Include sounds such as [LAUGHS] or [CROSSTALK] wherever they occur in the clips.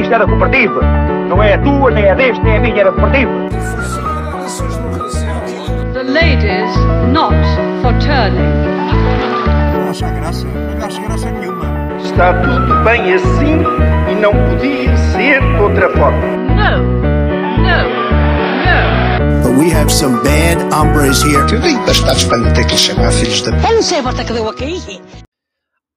isto da cooperativa. Não é a tua, nem é deste, nem é a minha, da cooperativa. The ladies not for turning. Não acha graça? Não acha graça nenhuma. Está tudo bem assim e não podia ser de outra forma. No, no, no. But we have some bad hombres here. Eu vim bastados para lhe ter que lhe chamar filhos da. Eu não sei a volta que deu aqui.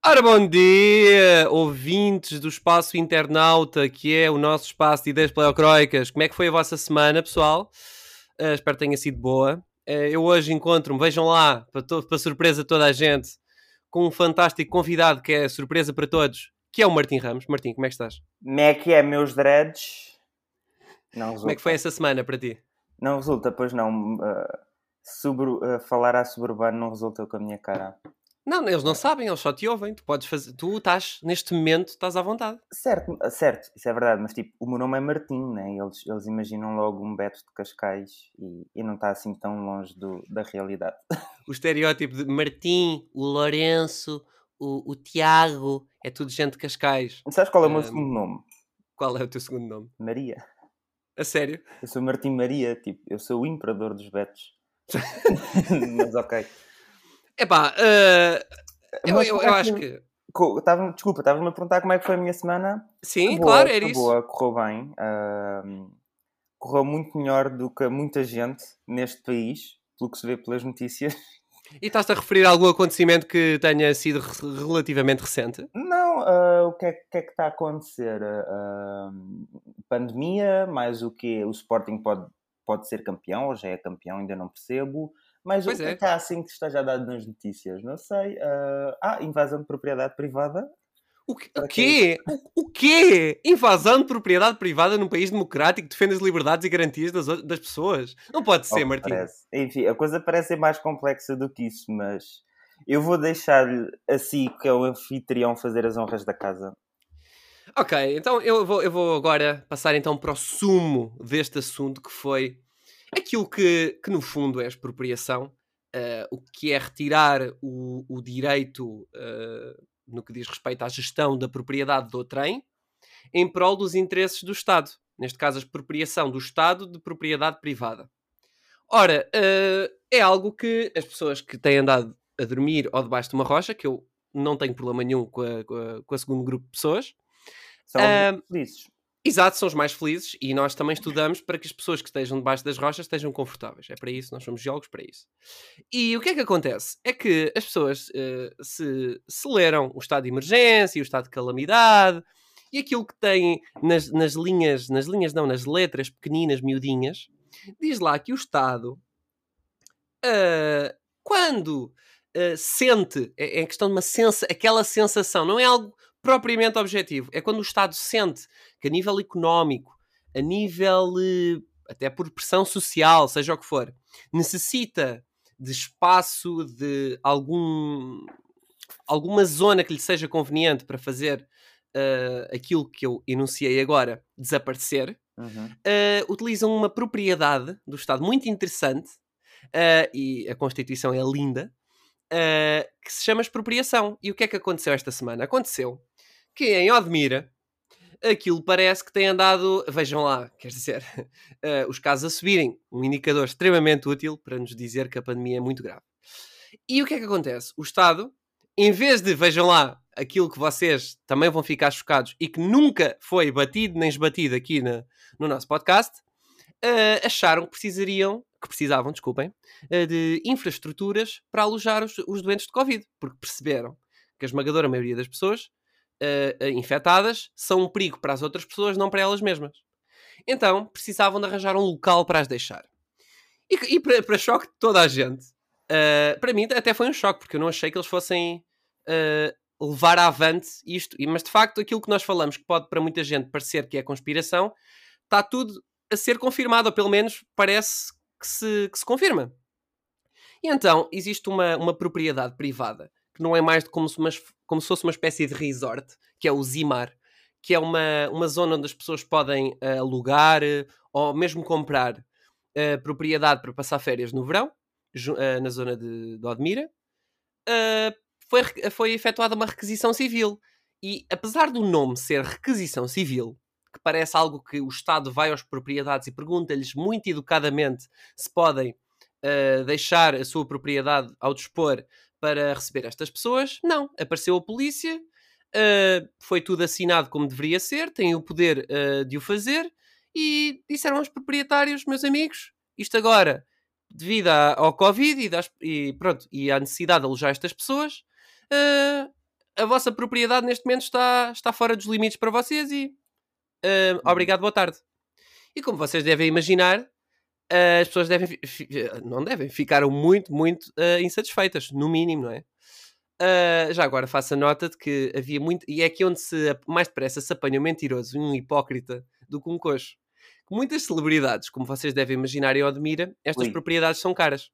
Ora, bom dia, ouvintes do Espaço Internauta, que é o nosso espaço de ideias pleocroicas. Como é que foi a vossa semana, pessoal? Uh, espero que tenha sido boa. Uh, eu hoje encontro-me, vejam lá, para, para surpresa de toda a gente, com um fantástico convidado que é surpresa para todos, que é o Martim Ramos. Martim, como é que estás? Como é que é, meus dreads? Não resulta. Como é que foi essa semana para ti? Não resulta, pois não. Uh, sobre, falar a suburbano não resulta com a minha cara. Não, eles não sabem, eles só te ouvem. Tu podes fazer, tu estás, neste momento, estás à vontade. Certo, uh, certo, isso é verdade, mas tipo, o meu nome é Martim, né? Eles, eles imaginam logo um Beto de Cascais e, e não está assim tão longe do, da realidade. [LAUGHS] O estereótipo de Martim, o Lourenço, o, o Tiago, é tudo gente de Cascais. Sabes qual é o meu Um, segundo nome? Qual é o teu segundo nome? Maria. A sério? Eu sou Martim Maria, tipo, eu sou o imperador dos Betos. [LAUGHS] [LAUGHS] mas ok. Epá, uh, eu, eu, eu é acho que. Tava- desculpa, estava-me a perguntar como é que foi a minha semana. Sim, Boa, claro, era isso. Boa, correu bem. ahm, correu muito melhor do que muita gente neste país, pelo que se vê pelas notícias. E estás-te a referir a algum acontecimento que tenha sido re- relativamente recente? Não, ah, o que é, que é que está a acontecer? Ahm, pandemia, mais o que O Sporting pode, pode ser campeão, ou já é campeão, ainda não percebo. Mas Pois o que é. que há assim que esteja dado nas notícias? Não sei. ah, ah, invasão de propriedade privada. O, que- o quê? O, o quê? Invasão de propriedade privada num país democrático que defende as liberdades e garantias das, das pessoas? Não pode ser, Oh, Martim. parece. Enfim, a coisa parece ser mais complexa do que isso, mas eu vou deixar-lhe a si, que é o anfitrião, fazer as honras da casa. Ok, então eu vou, eu vou agora passar então para o sumo deste assunto que foi aquilo que, que no fundo é expropriação, eh, o que é retirar o, o direito eh, no que diz respeito à gestão da propriedade do trem em prol dos interesses do Estado. Neste caso, a expropriação do Estado de propriedade privada. Ora, eh, é algo que as pessoas que têm andado a dormir ou debaixo de uma rocha, que eu não tenho problema nenhum com a, com a, com a segundo grupo de pessoas, São felizes. Exato, são os mais felizes e nós também estudamos para que as pessoas que estejam debaixo das rochas estejam confortáveis. É para isso, nós somos geólogos para isso. E o que é que acontece? É que as pessoas eh, se, se leram o estado de emergência, o estado de calamidade e aquilo que tem nas, nas linhas, nas linhas não, nas letras pequeninas, miudinhas, diz lá que o Estado, ah, quando ah, sente, é, é questão de uma sensa, aquela sensação, não é algo propriamente objetivo, é quando o Estado sente que a nível económico, a nível eh, até por pressão social, seja o que for, necessita de espaço, de algum, alguma zona que lhe seja conveniente para fazer eh, aquilo que eu enunciei agora desaparecer, Uhum. eh, utilizam uma propriedade do Estado muito interessante eh, e a Constituição é linda que se chama expropriação. E o que é que aconteceu esta semana? Aconteceu que em Odmira aquilo parece que tem andado, vejam lá, quer dizer, [LAUGHS] eh, os casos a subirem, um indicador extremamente útil para nos dizer que a pandemia é muito grave. E o que é que acontece? O Estado, em vez de, vejam lá, aquilo que vocês também vão ficar chocados e que nunca foi batido nem esbatido aqui na- no nosso podcast, eh, acharam que precisariam, que precisavam, desculpem, eh, de infraestruturas para alojar os, os doentes de Covid, porque perceberam que a esmagadora maioria das pessoas eh, infectadas são um perigo para as outras pessoas, não para elas mesmas. Então precisavam de arranjar um local para as deixar. E, e para, para choque de toda a gente, eh, para mim até foi um choque, porque eu não achei que eles fossem eh, levar avante isto. Mas de facto, aquilo que nós falamos, que pode para muita gente parecer que é conspiração, está tudo a ser confirmado, ou pelo menos parece que se, que se confirma. E então existe uma, uma propriedade privada que não é mais de como se, uma, como se fosse uma espécie de resort, que é o Zimar, que é uma, uma zona onde as pessoas podem eh, alugar eh, ou mesmo comprar eh, propriedade para passar férias no verão, na zona de, de Odmira. Foi, foi efetuada uma requisição civil. E apesar do nome ser requisição civil, que parece algo que o Estado vai às propriedades e pergunta-lhes muito educadamente se podem uh, deixar a sua propriedade ao dispor para receber estas pessoas. Não, apareceu a polícia, uh, foi tudo assinado como deveria ser, têm o poder uh, de o fazer e disseram aos proprietários, meus amigos, isto agora, devido ao Covid e, das, e, pronto, e à necessidade de alojar estas pessoas, uh, a vossa propriedade neste momento está, está fora dos limites para vocês e uh, obrigado, boa tarde. E como vocês devem imaginar, as pessoas devem, não devem, ficaram muito, muito insatisfeitas, no mínimo, não é? já agora faço a nota de que havia muito, e é aqui onde se mais depressa se apanha um mentiroso, um hipócrita, do que um coxo. Muitas celebridades, como vocês devem imaginar e admira, estas Ui. propriedades são caras.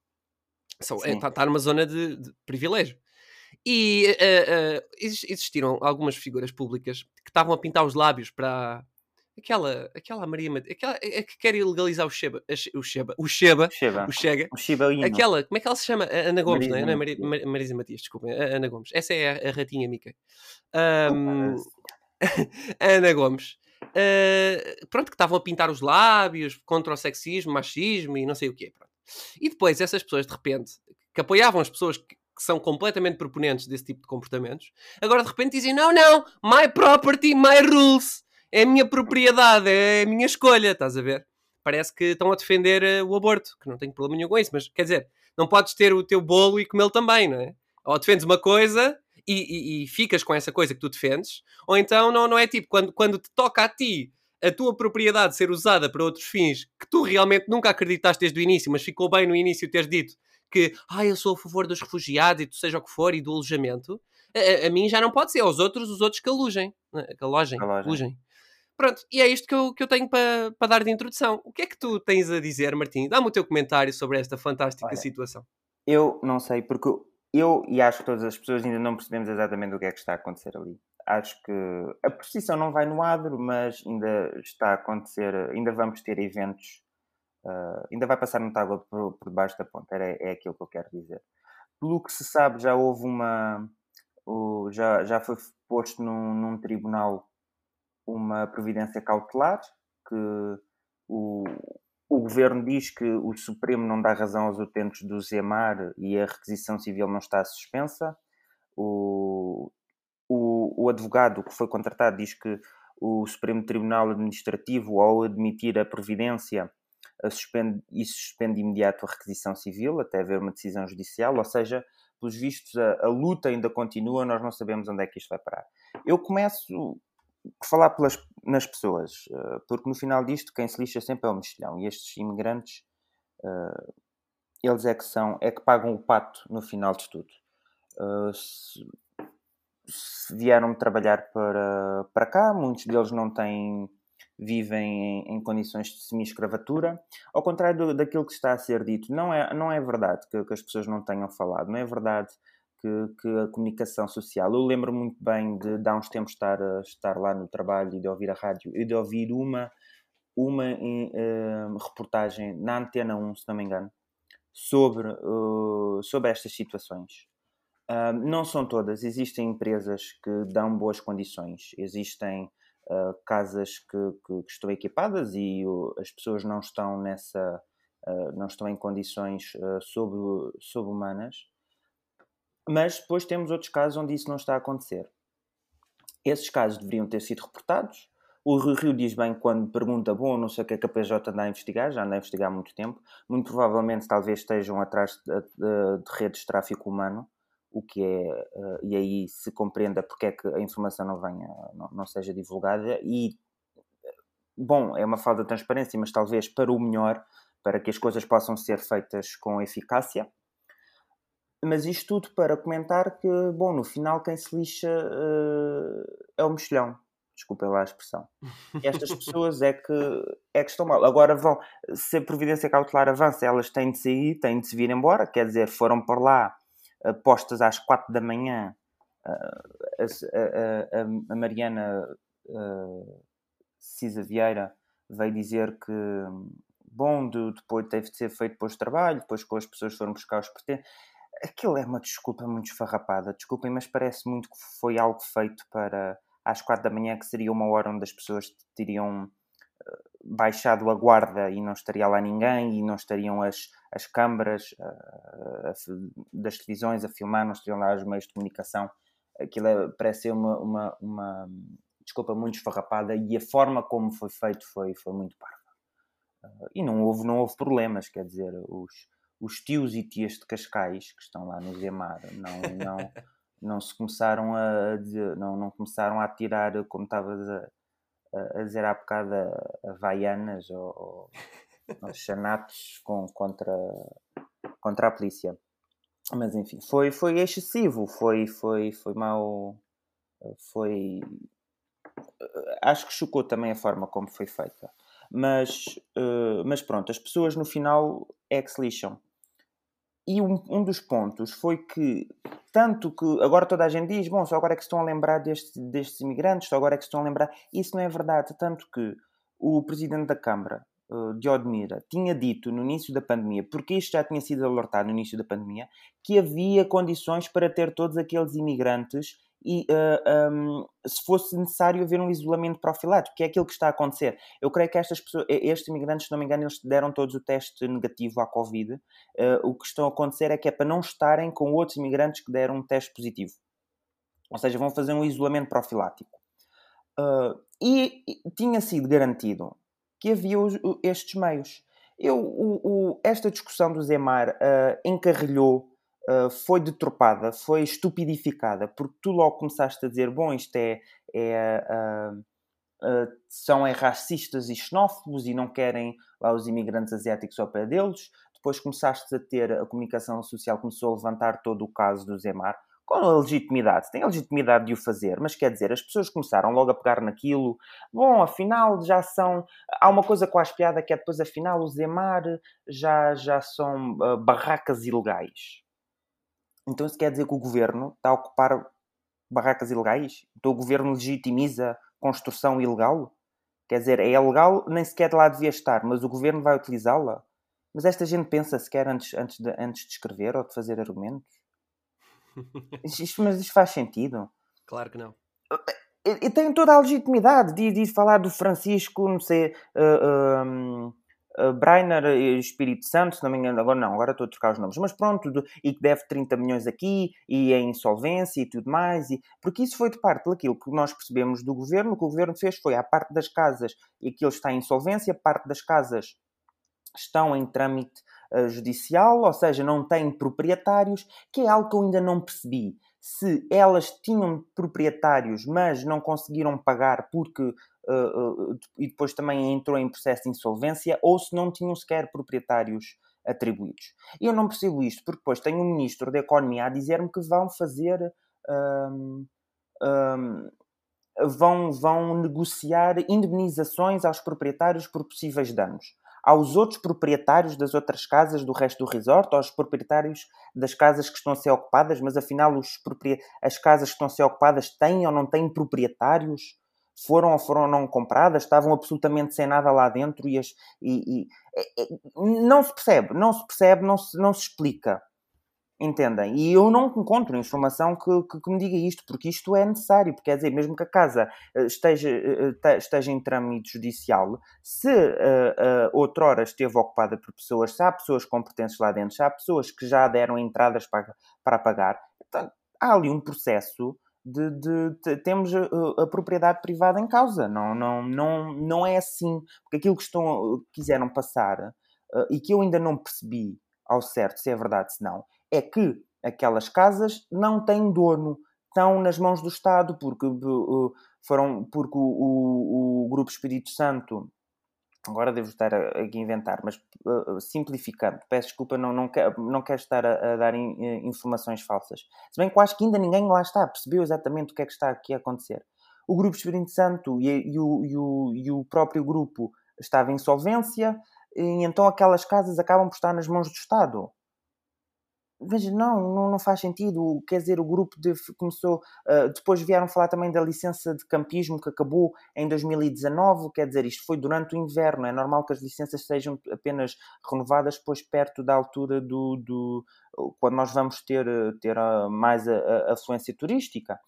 Está é, tá, tá numa zona de, de privilégio. E uh, uh, existiram algumas figuras públicas que estavam a pintar os lábios para aquela, aquela Maria aquela a que quer legalizar o Sheba, o Sheba, o Sheba, Sheba. o Chega, o Sheba aquela, como é que ela se chama? Ana Gomes, Marisa não é? Marisa, Marisa, Marisa Matias, desculpem, Ana Gomes. Essa é a, a ratinha Mickey. Um, [LAUGHS] Ana Gomes. Uh, pronto, que estavam a pintar os lábios contra o sexismo, machismo e não sei o quê. Pronto. E depois essas pessoas, de repente, que apoiavam as pessoas que, que são completamente proponentes desse tipo de comportamentos, agora de repente dizem: não, não, my property, my rules. É a minha propriedade, é a minha escolha, estás a ver? Parece que estão a defender uh, o aborto, que não tenho problema nenhum com isso, mas quer dizer, não podes ter o teu bolo e comê-lo também, não é? Ou defendes uma coisa e, e, e, ficas com essa coisa que tu defendes, ou então não, não é tipo, quando, quando te toca a ti a tua propriedade ser usada para outros fins que tu realmente nunca acreditaste desde o início, mas ficou bem no início teres dito que ah, eu sou a favor dos refugiados e tu seja o que for e do alojamento, a, a, mim já não pode ser, aos outros, os outros que alojem, né, que alojem, alojem. Pronto, e é isto que eu, que eu tenho para pa dar de introdução. O que é que tu tens a dizer, Martim? Dá-me o teu comentário sobre esta fantástica Olha, situação. Eu não sei, porque eu e acho que todas as pessoas ainda não percebemos exatamente o que é que está a acontecer ali. Acho que a precisão não vai no adro, mas ainda está a acontecer, ainda vamos ter eventos Uh, ainda vai passar muita água por, por debaixo da ponte, é, é aquilo que eu quero dizer. Pelo que se sabe, já houve uma. Já, já foi posto num, num tribunal uma providência cautelar que o, o governo diz que o Supremo não dá razão aos utentes do ZEMAR e a requisição civil não está suspensa. O, o, o advogado que foi contratado diz que o Supremo Tribunal Administrativo, ao admitir a providência, suspende, isso suspende de imediato a requisição civil até haver uma decisão judicial, ou seja, pelos vistos a, a, luta ainda continua, nós não sabemos onde é que isto vai parar. Eu começo falar pelas, nas pessoas, uh, porque no final disto quem se lixa sempre é o mexilhão, e estes imigrantes, uh, eles é que são, é que pagam o pato no final de tudo. Uh, se, se vieram trabalhar para, para cá, muitos deles não têm vivem em, em condições de semi-escravatura. Ao contrário do, daquilo que está a ser dito, não é, não é verdade que, que as pessoas não tenham falado, não é verdade que, que, a comunicação social. Eu lembro muito bem de, de há uns tempos estar, estar lá no trabalho e de ouvir a rádio e de ouvir uma, uma uh, reportagem na Antena 1, se não me engano, sobre, uh, sobre estas situações. Uh, não são todas, existem empresas que dão boas condições, existem uh, casas que, que, que, estão equipadas e uh, as pessoas não estão nessa uh, não estão em condições sub, subhumanas mas depois temos outros casos onde isso não está a acontecer. Esses casos deveriam ter sido reportados. O Rio diz bem quando pergunta, bom, não sei o que é que a PJ anda a investigar, já anda a investigar há muito tempo, muito provavelmente talvez estejam atrás de, de, de redes de tráfico humano, o que é, uh, e aí se compreenda porque é que a informação não venha, não, não, seja divulgada. E, bom, é uma falta de transparência, mas talvez para o melhor, para que as coisas possam ser feitas com eficácia. Mas isto tudo para comentar que, bom, no final quem se lixa uh, é o mexilhão. Desculpem lá a expressão. Estas [LAUGHS] pessoas é que, é que estão mal. Agora vão, se a providência cautelar avança, elas têm de sair, têm de se vir embora, quer dizer, foram para lá postas às quatro da manhã, a, a, a Mariana Cisa Vieira veio dizer que, bom, depois teve de ser feito depois de trabalho, depois que as pessoas foram buscar os pertences. Aquilo é uma desculpa muito esfarrapada, desculpem, mas parece muito que foi algo feito para, às quatro da manhã, que seria uma hora onde as pessoas teriam baixado a guarda e não estaria lá ninguém e não estariam as, as câmaras uh, das televisões a filmar, não estariam lá os meios de comunicação. Aquilo é, parece ser uma, uma, uma, desculpa, muito esfarrapada e a forma como foi feito foi, foi muito parva. Uh, e não houve, não houve problemas, quer dizer, os, os tios e tias de Cascais que estão lá no Zemar não, não, [LAUGHS] não se começaram a não, não começaram a tirar, como estavas a a dizer há bocado havaianas ou, ou [LAUGHS] chanatos com, contra, contra a polícia. Mas enfim, foi, foi excessivo, foi, foi, foi mau. Foi. Acho que chocou também a forma como foi feita. Mas, uh, mas pronto, as pessoas no final é que se lixam. E um, um, dos pontos foi que, tanto que agora toda a gente diz, bom, só agora é que estão a lembrar deste, destes imigrantes, só agora é que estão a lembrar. Isso não é verdade. Tanto que o presidente da Câmara, uh, de Odmira, tinha dito no início da pandemia, porque isto já tinha sido alertado no início da pandemia, que havia condições para ter todos aqueles imigrantes e uh, um, se fosse necessário haver um isolamento profilático, que é aquilo que está a acontecer. Eu creio que estas pessoas, estes imigrantes, se não me engano, eles deram todos o teste negativo à Covid. Uh, o que está a acontecer é que é para não estarem com outros imigrantes que deram um teste positivo. Ou seja, vão fazer um isolamento profilático. Uh, e, e, tinha sido garantido que havia os, estes meios. Eu, o, o, esta discussão do Zemar encarrilhou uh, foi deturpada, foi estupidificada, porque tu logo começaste a dizer: bom, isto é. é uh, uh, são é racistas e xenófobos e não querem lá os imigrantes asiáticos ao pé deles. Depois começaste a ter, a comunicação social começou a levantar todo o caso do Zemar, com a legitimidade, tem a legitimidade de o fazer, mas quer dizer, as pessoas começaram logo a pegar naquilo. Bom, afinal já são. Há uma coisa com a espiada que é depois, afinal, o Zemar já, já são uh, barracas ilegais. Então isso quer dizer que o governo está a ocupar barracas ilegais? Então o governo legitimiza construção ilegal? Quer dizer, é ilegal, nem sequer lá devia estar, mas o governo vai utilizá-la? Mas esta gente pensa sequer antes, antes, de, antes de escrever ou de fazer argumentos? [LAUGHS] Isto, mas isto faz sentido? Claro que não. E tem toda a legitimidade de, de falar do Francisco, não sei, uh, uh, uh, Breiner e Espírito Santo, se não me engano, agora não, agora estou a trocar os nomes, mas pronto, do, e que deve 30 milhões aqui, e é insolvência e tudo mais, e, porque isso foi de parte daquilo que nós percebemos do governo, o que o governo fez foi, a parte das casas, e aquilo está em insolvência, parte das casas estão em trâmite uh, judicial, ou seja, não têm proprietários, que é algo que eu ainda não percebi. Se elas tinham proprietários, mas não conseguiram pagar porque uh, uh, e depois também entrou em processo de insolvência, ou se não tinham sequer proprietários atribuídos. E eu não percebo isto, porque depois tenho o um Ministro da Economia a dizer-me que vão fazer. Um, um, vão, vão negociar indemnizações aos proprietários por possíveis danos aos outros proprietários das outras casas do resto do resort, aos proprietários das casas que estão a ser ocupadas, mas afinal os as casas que estão a ser ocupadas têm ou não têm proprietários? Foram ou foram não compradas? Estavam absolutamente sem nada lá dentro e, as, e, e é, é, não se percebe, não se percebe, não se, não se explica. Entendem? E eu não encontro informação que, que, que, me diga isto, porque isto é necessário, porque quer dizer, mesmo que a casa eh, esteja, eh, eh, esteja em trâmite judicial, se uh, uh, outrora esteve ocupada por pessoas, se há pessoas competentes lá dentro, se há pessoas que já deram entradas para, para pagar, então, há ali um processo de, de, de, temos a, a, propriedade privada em causa. Não, não, não, não é assim. Porque aquilo que estão, quiseram passar uh, e que eu ainda não percebi ao certo se é verdade se não, é que aquelas casas não têm dono, estão nas mãos do Estado, porque, uh, foram, porque o, o, o, Grupo Espírito Santo, agora devo estar aqui a inventar, mas uh, simplificando, peço desculpa, não, não, quero, não quero estar a, a dar in, uh, informações falsas. Se bem que acho que ainda ninguém lá está, percebeu exatamente o que é que está aqui a acontecer. O Grupo Espírito Santo e, e, o, e, o, e o próprio grupo estava em insolvência, e então aquelas casas acabam por estar nas mãos do Estado veja, não, não, não, faz sentido. Quer dizer, o grupo de, começou. Uh, depois vieram falar também da licença de campismo que acabou em 2019. Quer dizer, isto foi durante o inverno. É normal que as licenças sejam apenas renovadas depois perto da altura do. do quando nós vamos ter, ter mais a, a afluência turística.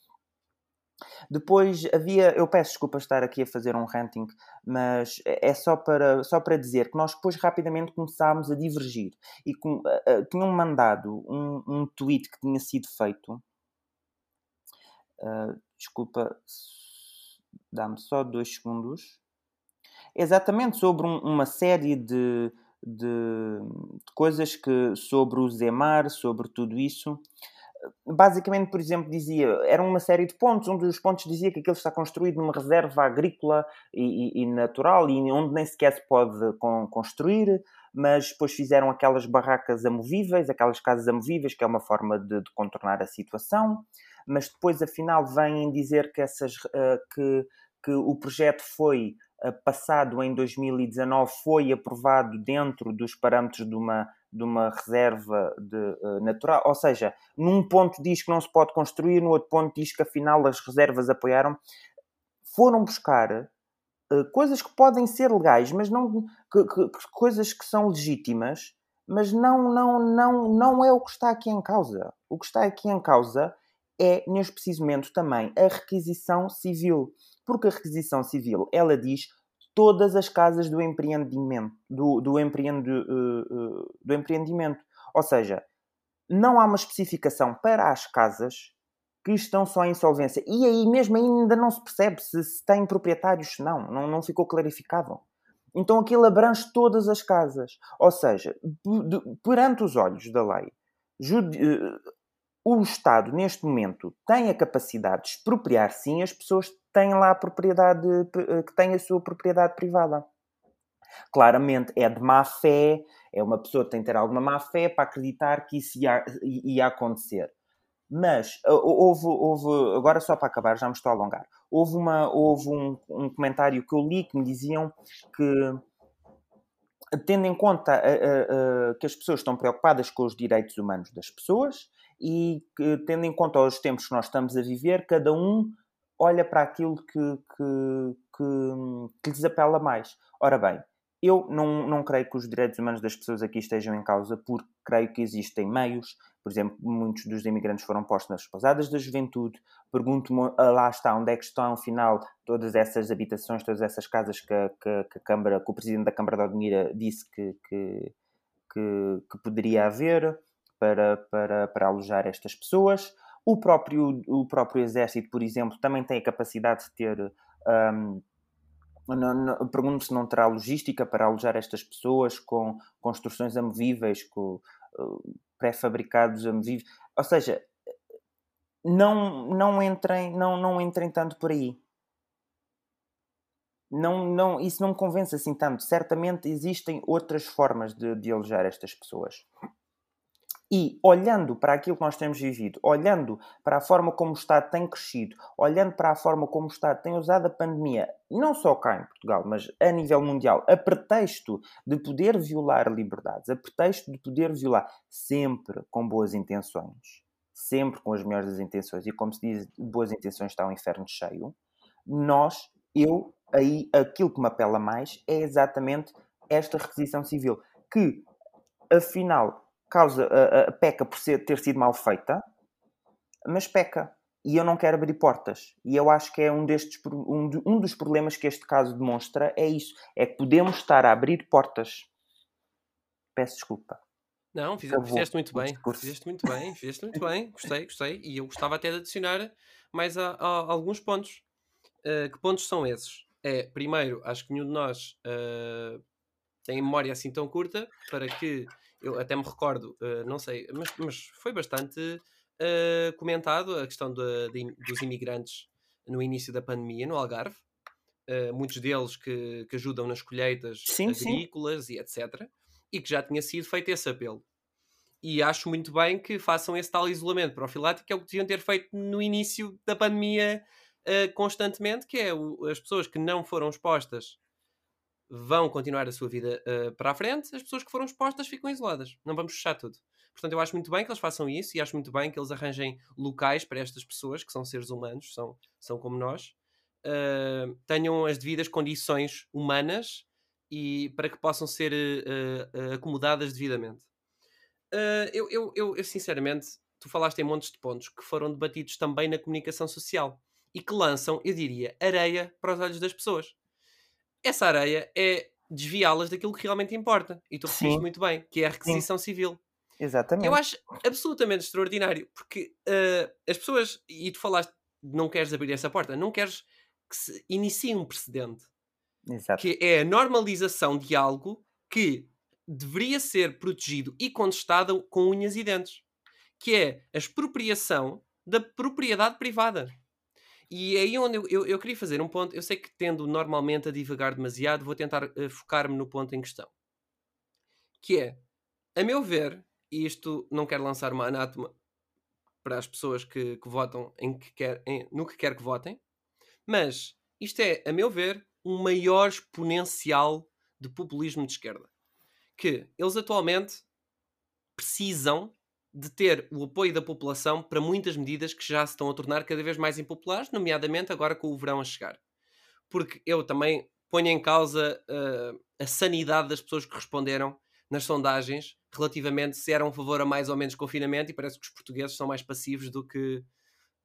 Depois havia, eu peço desculpa estar aqui a fazer um ranting, mas é só para, só para dizer que nós depois rapidamente começámos a divergir e com, uh, uh, tinham mandado um, um tweet que tinha sido feito. Uh, desculpa, dá-me só dois segundos. Exatamente sobre um, uma série de, de, de, coisas que sobre o Zemar, sobre tudo isso basicamente, por exemplo, dizia, era uma série de pontos. Um dos pontos dizia que aquilo está construído numa reserva agrícola e, e, e natural e onde nem sequer se pode con construir, mas depois fizeram aquelas barracas amovíveis, aquelas casas amovíveis, que é uma forma de, de contornar a situação. Mas depois, afinal, vêm dizer que, essas, uh, que, que o projeto foi uh, passado em 2019, foi aprovado dentro dos parâmetros de uma de uma reserva de, uh, natural, ou seja, num ponto diz que não se pode construir, no outro ponto diz que afinal as reservas apoiaram, foram buscar uh, coisas que podem ser legais, mas não que, que, que, coisas que são legítimas, mas não, não, não, não é o que está aqui em causa. O que está aqui em causa é, neste preciso momento, também a requisição civil. Porque a requisição civil, ela diz todas as casas do empreendimento, do, do, empreende, uh, uh, do empreendimento. Ou seja, não há uma especificação para as casas que estão só em insolvência. E aí mesmo ainda não se percebe se, se têm proprietários, não, não, não ficou clarificado. Então aquilo abrange todas as casas. Ou seja, perante os olhos da lei, o Estado, neste momento, tem a capacidade de expropriar, sim, as pessoas têm lá a propriedade, eh, que têm a sua propriedade privada. Claramente é de má fé, é uma pessoa que tem que ter alguma má fé para acreditar que isso ia, ia acontecer. Mas eh, houve, houve, agora só para acabar, já me estou a alongar, houve, uma, houve um, um comentário que eu li que me diziam que tendo em conta uh, que as pessoas estão preocupadas com os direitos humanos das pessoas e que, tendo em conta os tempos que nós estamos a viver, cada um olha para aquilo que, que, que, que lhes apela mais. Ora bem, eu não, não creio que os direitos humanos das pessoas aqui estejam em causa, porque creio que existem meios, por exemplo, muitos dos imigrantes foram postos nas pousadas da juventude. Pergunto-me, ah, lá está, onde é que estão, afinal, todas essas habitações, todas essas casas que, que, que a Câmara, que o Presidente da Câmara de Odmira disse que, que, que, que poderia haver para, para, para alojar estas pessoas. O próprio, o próprio exército, por exemplo, também tem a capacidade de ter. Um, Pergunto se não terá logística para alojar estas pessoas com construções amovíveis, com uh, pré-fabricados amovíveis. Ou seja, não, não, entrem, não, não entrem tanto por aí. Não, não, isso não me convence assim tanto. Certamente existem outras formas de, de alojar estas pessoas. E olhando para aquilo que nós temos vivido, olhando para a forma como o Estado tem crescido, olhando para a forma como o Estado tem usado a pandemia, não só cá em Portugal, mas a nível mundial, a pretexto de poder violar liberdades, a pretexto de poder violar sempre com boas intenções, sempre com as melhores das intenções, e como se diz, boas intenções está um inferno cheio, nós, eu, aí aquilo que me apela mais é exatamente esta requisição civil, que afinal causa, a, a, peca por ser, ter sido mal feita, mas peca. E eu não quero abrir portas. E eu acho que é um, destes, um, um dos problemas que este caso demonstra é isso. É que podemos estar a abrir portas. Peço desculpa. Não, fiz, fizeste muito bem. Fizeste muito bem, fizeste muito bem. Gostei, gostei. E eu gostava até de adicionar mais a, a, a alguns pontos. Uh, que pontos são esses? É, primeiro, acho que nenhum de nós uh, tem memória assim tão curta para que eu até me recordo, uh, não sei, mas, mas foi bastante uh, comentado a questão de, de, dos imigrantes no início da pandemia no Algarve. Uh, muitos deles que, que, ajudam nas colheitas sim, agrícolas sim. e etc. E que já tinha sido feito esse apelo. E acho muito bem que façam esse tal isolamento profilático, que é o que deviam ter feito no início da pandemia constantemente, que é o, as pessoas que não foram expostas vão continuar a sua vida uh, para a frente, as pessoas que foram expostas ficam isoladas. Não vamos fechar tudo. Portanto, eu acho muito bem que eles façam isso e acho muito bem que eles arranjem locais para estas pessoas, que são seres humanos, são, são como nós, uh, tenham as devidas condições humanas e para que possam ser uh, acomodadas devidamente. Eu, eu, eu, eu, sinceramente, tu falaste em montes de pontos que foram debatidos também na comunicação social. e que lançam, eu diria, areia para os olhos das pessoas. Essa areia é desviá-las daquilo que realmente importa. E tu referiste Sim. muito bem, que é a requisição civil. Exatamente. Eu acho absolutamente extraordinário, porque eh, as pessoas, e tu falaste, não queres abrir essa porta, não queres que se inicie um precedente, Exato. que é a normalização de algo que deveria ser protegido e contestado com unhas e dentes, que é a expropriação da propriedade privada. E é aí onde eu, eu, eu queria fazer um ponto, eu sei que tendo normalmente a divagar demasiado, vou tentar eh, focar-me no ponto em questão. Que é, a meu ver, e isto não quero lançar uma anátema para as pessoas que, que votam em que quer, em- no que quer que votem, mas isto é, a meu ver, um maior exponencial de populismo de esquerda. Que eles atualmente precisam de ter o apoio da população para muitas medidas que já se estão a tornar cada vez mais impopulares, nomeadamente agora com o verão a chegar. Porque eu também ponho em causa ah, a sanidade das pessoas que responderam nas sondagens relativamente se eram a favor a mais ou menos confinamento e parece que os portugueses são mais passivos do que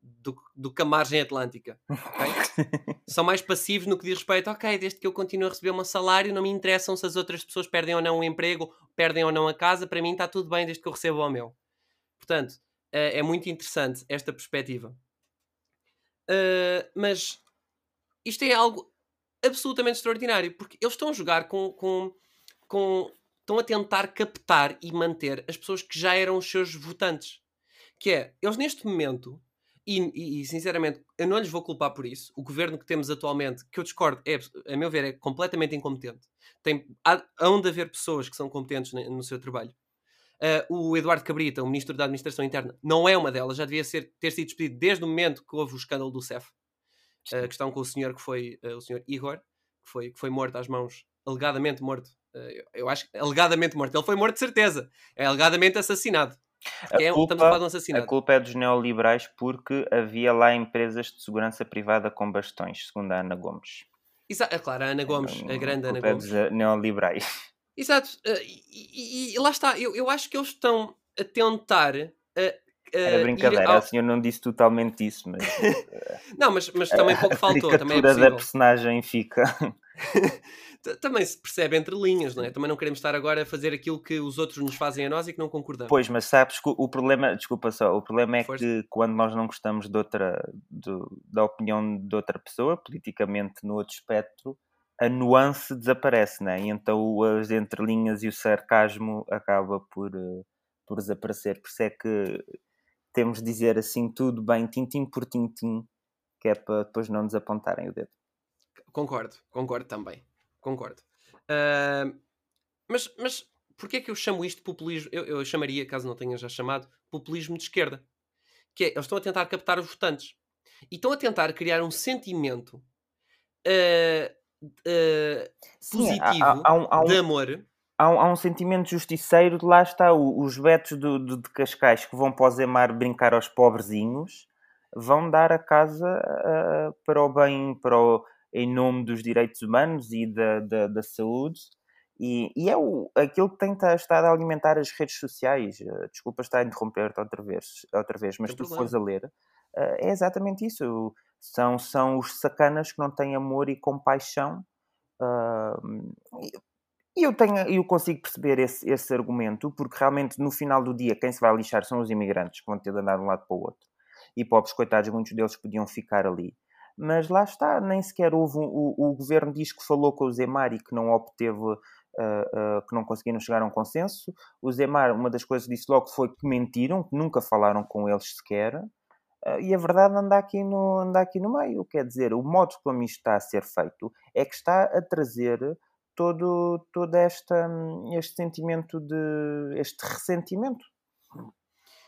do, do que a margem atlântica. ok? [LAUGHS] são mais passivos no que diz respeito, ok, desde que eu continuo a receber o meu salário, não me interessam se as outras pessoas perdem ou não o emprego, perdem ou não a casa, para mim está tudo bem desde que eu recebo o meu. Portanto, eh, é muito interessante esta perspectiva. Eh, mas isto é algo absolutamente extraordinário, porque eles estão a jogar com, com, com. estão a tentar captar e manter as pessoas que já eram os seus votantes. Que é, eles neste momento, e, e- e, sinceramente eu não lhes vou culpar por isso, o governo que temos atualmente, que eu discordo, é, a meu ver, é completamente incompetente. Tem, há, hão de haver pessoas que são competentes no seu trabalho. Uh, o Eduardo Cabrita, o Ministro da Administração Interna, não é uma delas, já devia ser, ter sido despedido desde o momento que houve o escândalo do CEF. A questão com o senhor que foi uh, o senhor Igor, que foi, que foi morto às mãos, alegadamente morto. Uh, eu, eu acho que alegadamente morto. Ele foi morto de certeza. É alegadamente assassinado. Porque é, culpa- estamos a falar de um A culpa é dos neoliberais porque havia lá empresas de segurança privada com bastões, segundo a Ana Gomes. Exa é claro, a Ana Gomes, a grande Ana culpa é Gomes. dos eh, neoliberais. Exato. Uh, e, e- lá está. Eu, eu acho que eles estão a tentar. uh, uh, Era ir brincadeira, ao- a senhora não disse totalmente isso, mas [LAUGHS] Não, mas, mas também pouco a faltou. Também é da personagem fica. [LAUGHS] Também se percebe entre linhas, não é? Também não queremos estar agora a fazer aquilo que os outros nos fazem a nós e que não concordamos. Pois, mas sabes que o problema, desculpa só, o problema é Força. que quando nós não gostamos de outra, do- da opinião de outra pessoa, politicamente no outro espectro, a nuance desaparece, né? E então as entrelinhas e o sarcasmo acaba por, eh, por desaparecer. Por isso é que temos de dizer assim tudo bem, tintim por tintim, que é para depois não nos apontarem o dedo. Concordo, concordo também. Concordo. Ah, mas, mas porquê é que eu chamo isto populismo? Eu, eu chamaria, caso não tenha já chamado, populismo de esquerda. Que é, eles estão a tentar captar os votantes. E estão a tentar criar um sentimento ah, ah, Sim, há- positivo há- um- há um- de amor. há um, há um sentimento justiceiro de lá está o- os betos do, do- de Cascais que vão para o Zemar brincar aos pobrezinhos vão dar a casa ah, para o bem para o, em nome dos direitos humanos e da, da, da saúde e, e é o, aquilo que tem ta- estado a alimentar as redes sociais Ah, desculpa estar a interromper-te outra vez, outra vez mas tu problema. fores a ler é exatamente isso são, são os sacanas que não têm amor e compaixão ah, e eu, tenho, eu consigo perceber esse, esse argumento, porque realmente no final do dia quem se vai lixar são os imigrantes que vão ter de andar de um lado para o outro. E pobres coitados, muitos deles podiam ficar ali. Mas lá está, nem sequer houve. um- O, o governo diz que falou com o Zemar e que não obteve, ah, ah, que não conseguiram chegar a um consenso. O Zemar, uma das coisas que disse logo foi que mentiram, que nunca falaram com eles sequer. Ah, e a verdade anda aqui, no, anda aqui no meio. Quer dizer, o modo como isto está a ser feito é que está a trazer todo, todo esta, este sentimento de. este ressentimento.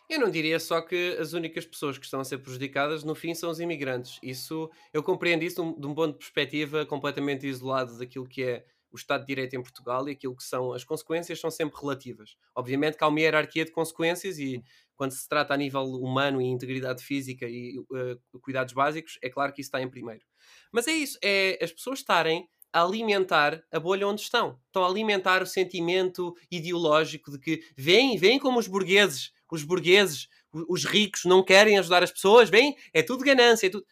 Eu não diria só que as únicas pessoas que estão a ser prejudicadas no fim são os imigrantes. Isso, eu compreendo isso de um, ponto de perspectiva completamente isolado daquilo que é o Estado de Direito em Portugal e aquilo que são as consequências são sempre relativas. Obviamente que há uma hierarquia de consequências e quando se trata a nível humano e integridade física e uh, cuidados básicos, é claro que isso está em primeiro. Mas é isso, é as pessoas estarem a alimentar a bolha onde estão. Estão a alimentar o sentimento ideológico de que vêm, vêm como os burgueses, os burgueses, os ricos não querem ajudar as pessoas, vêm, é tudo ganância, é tudo...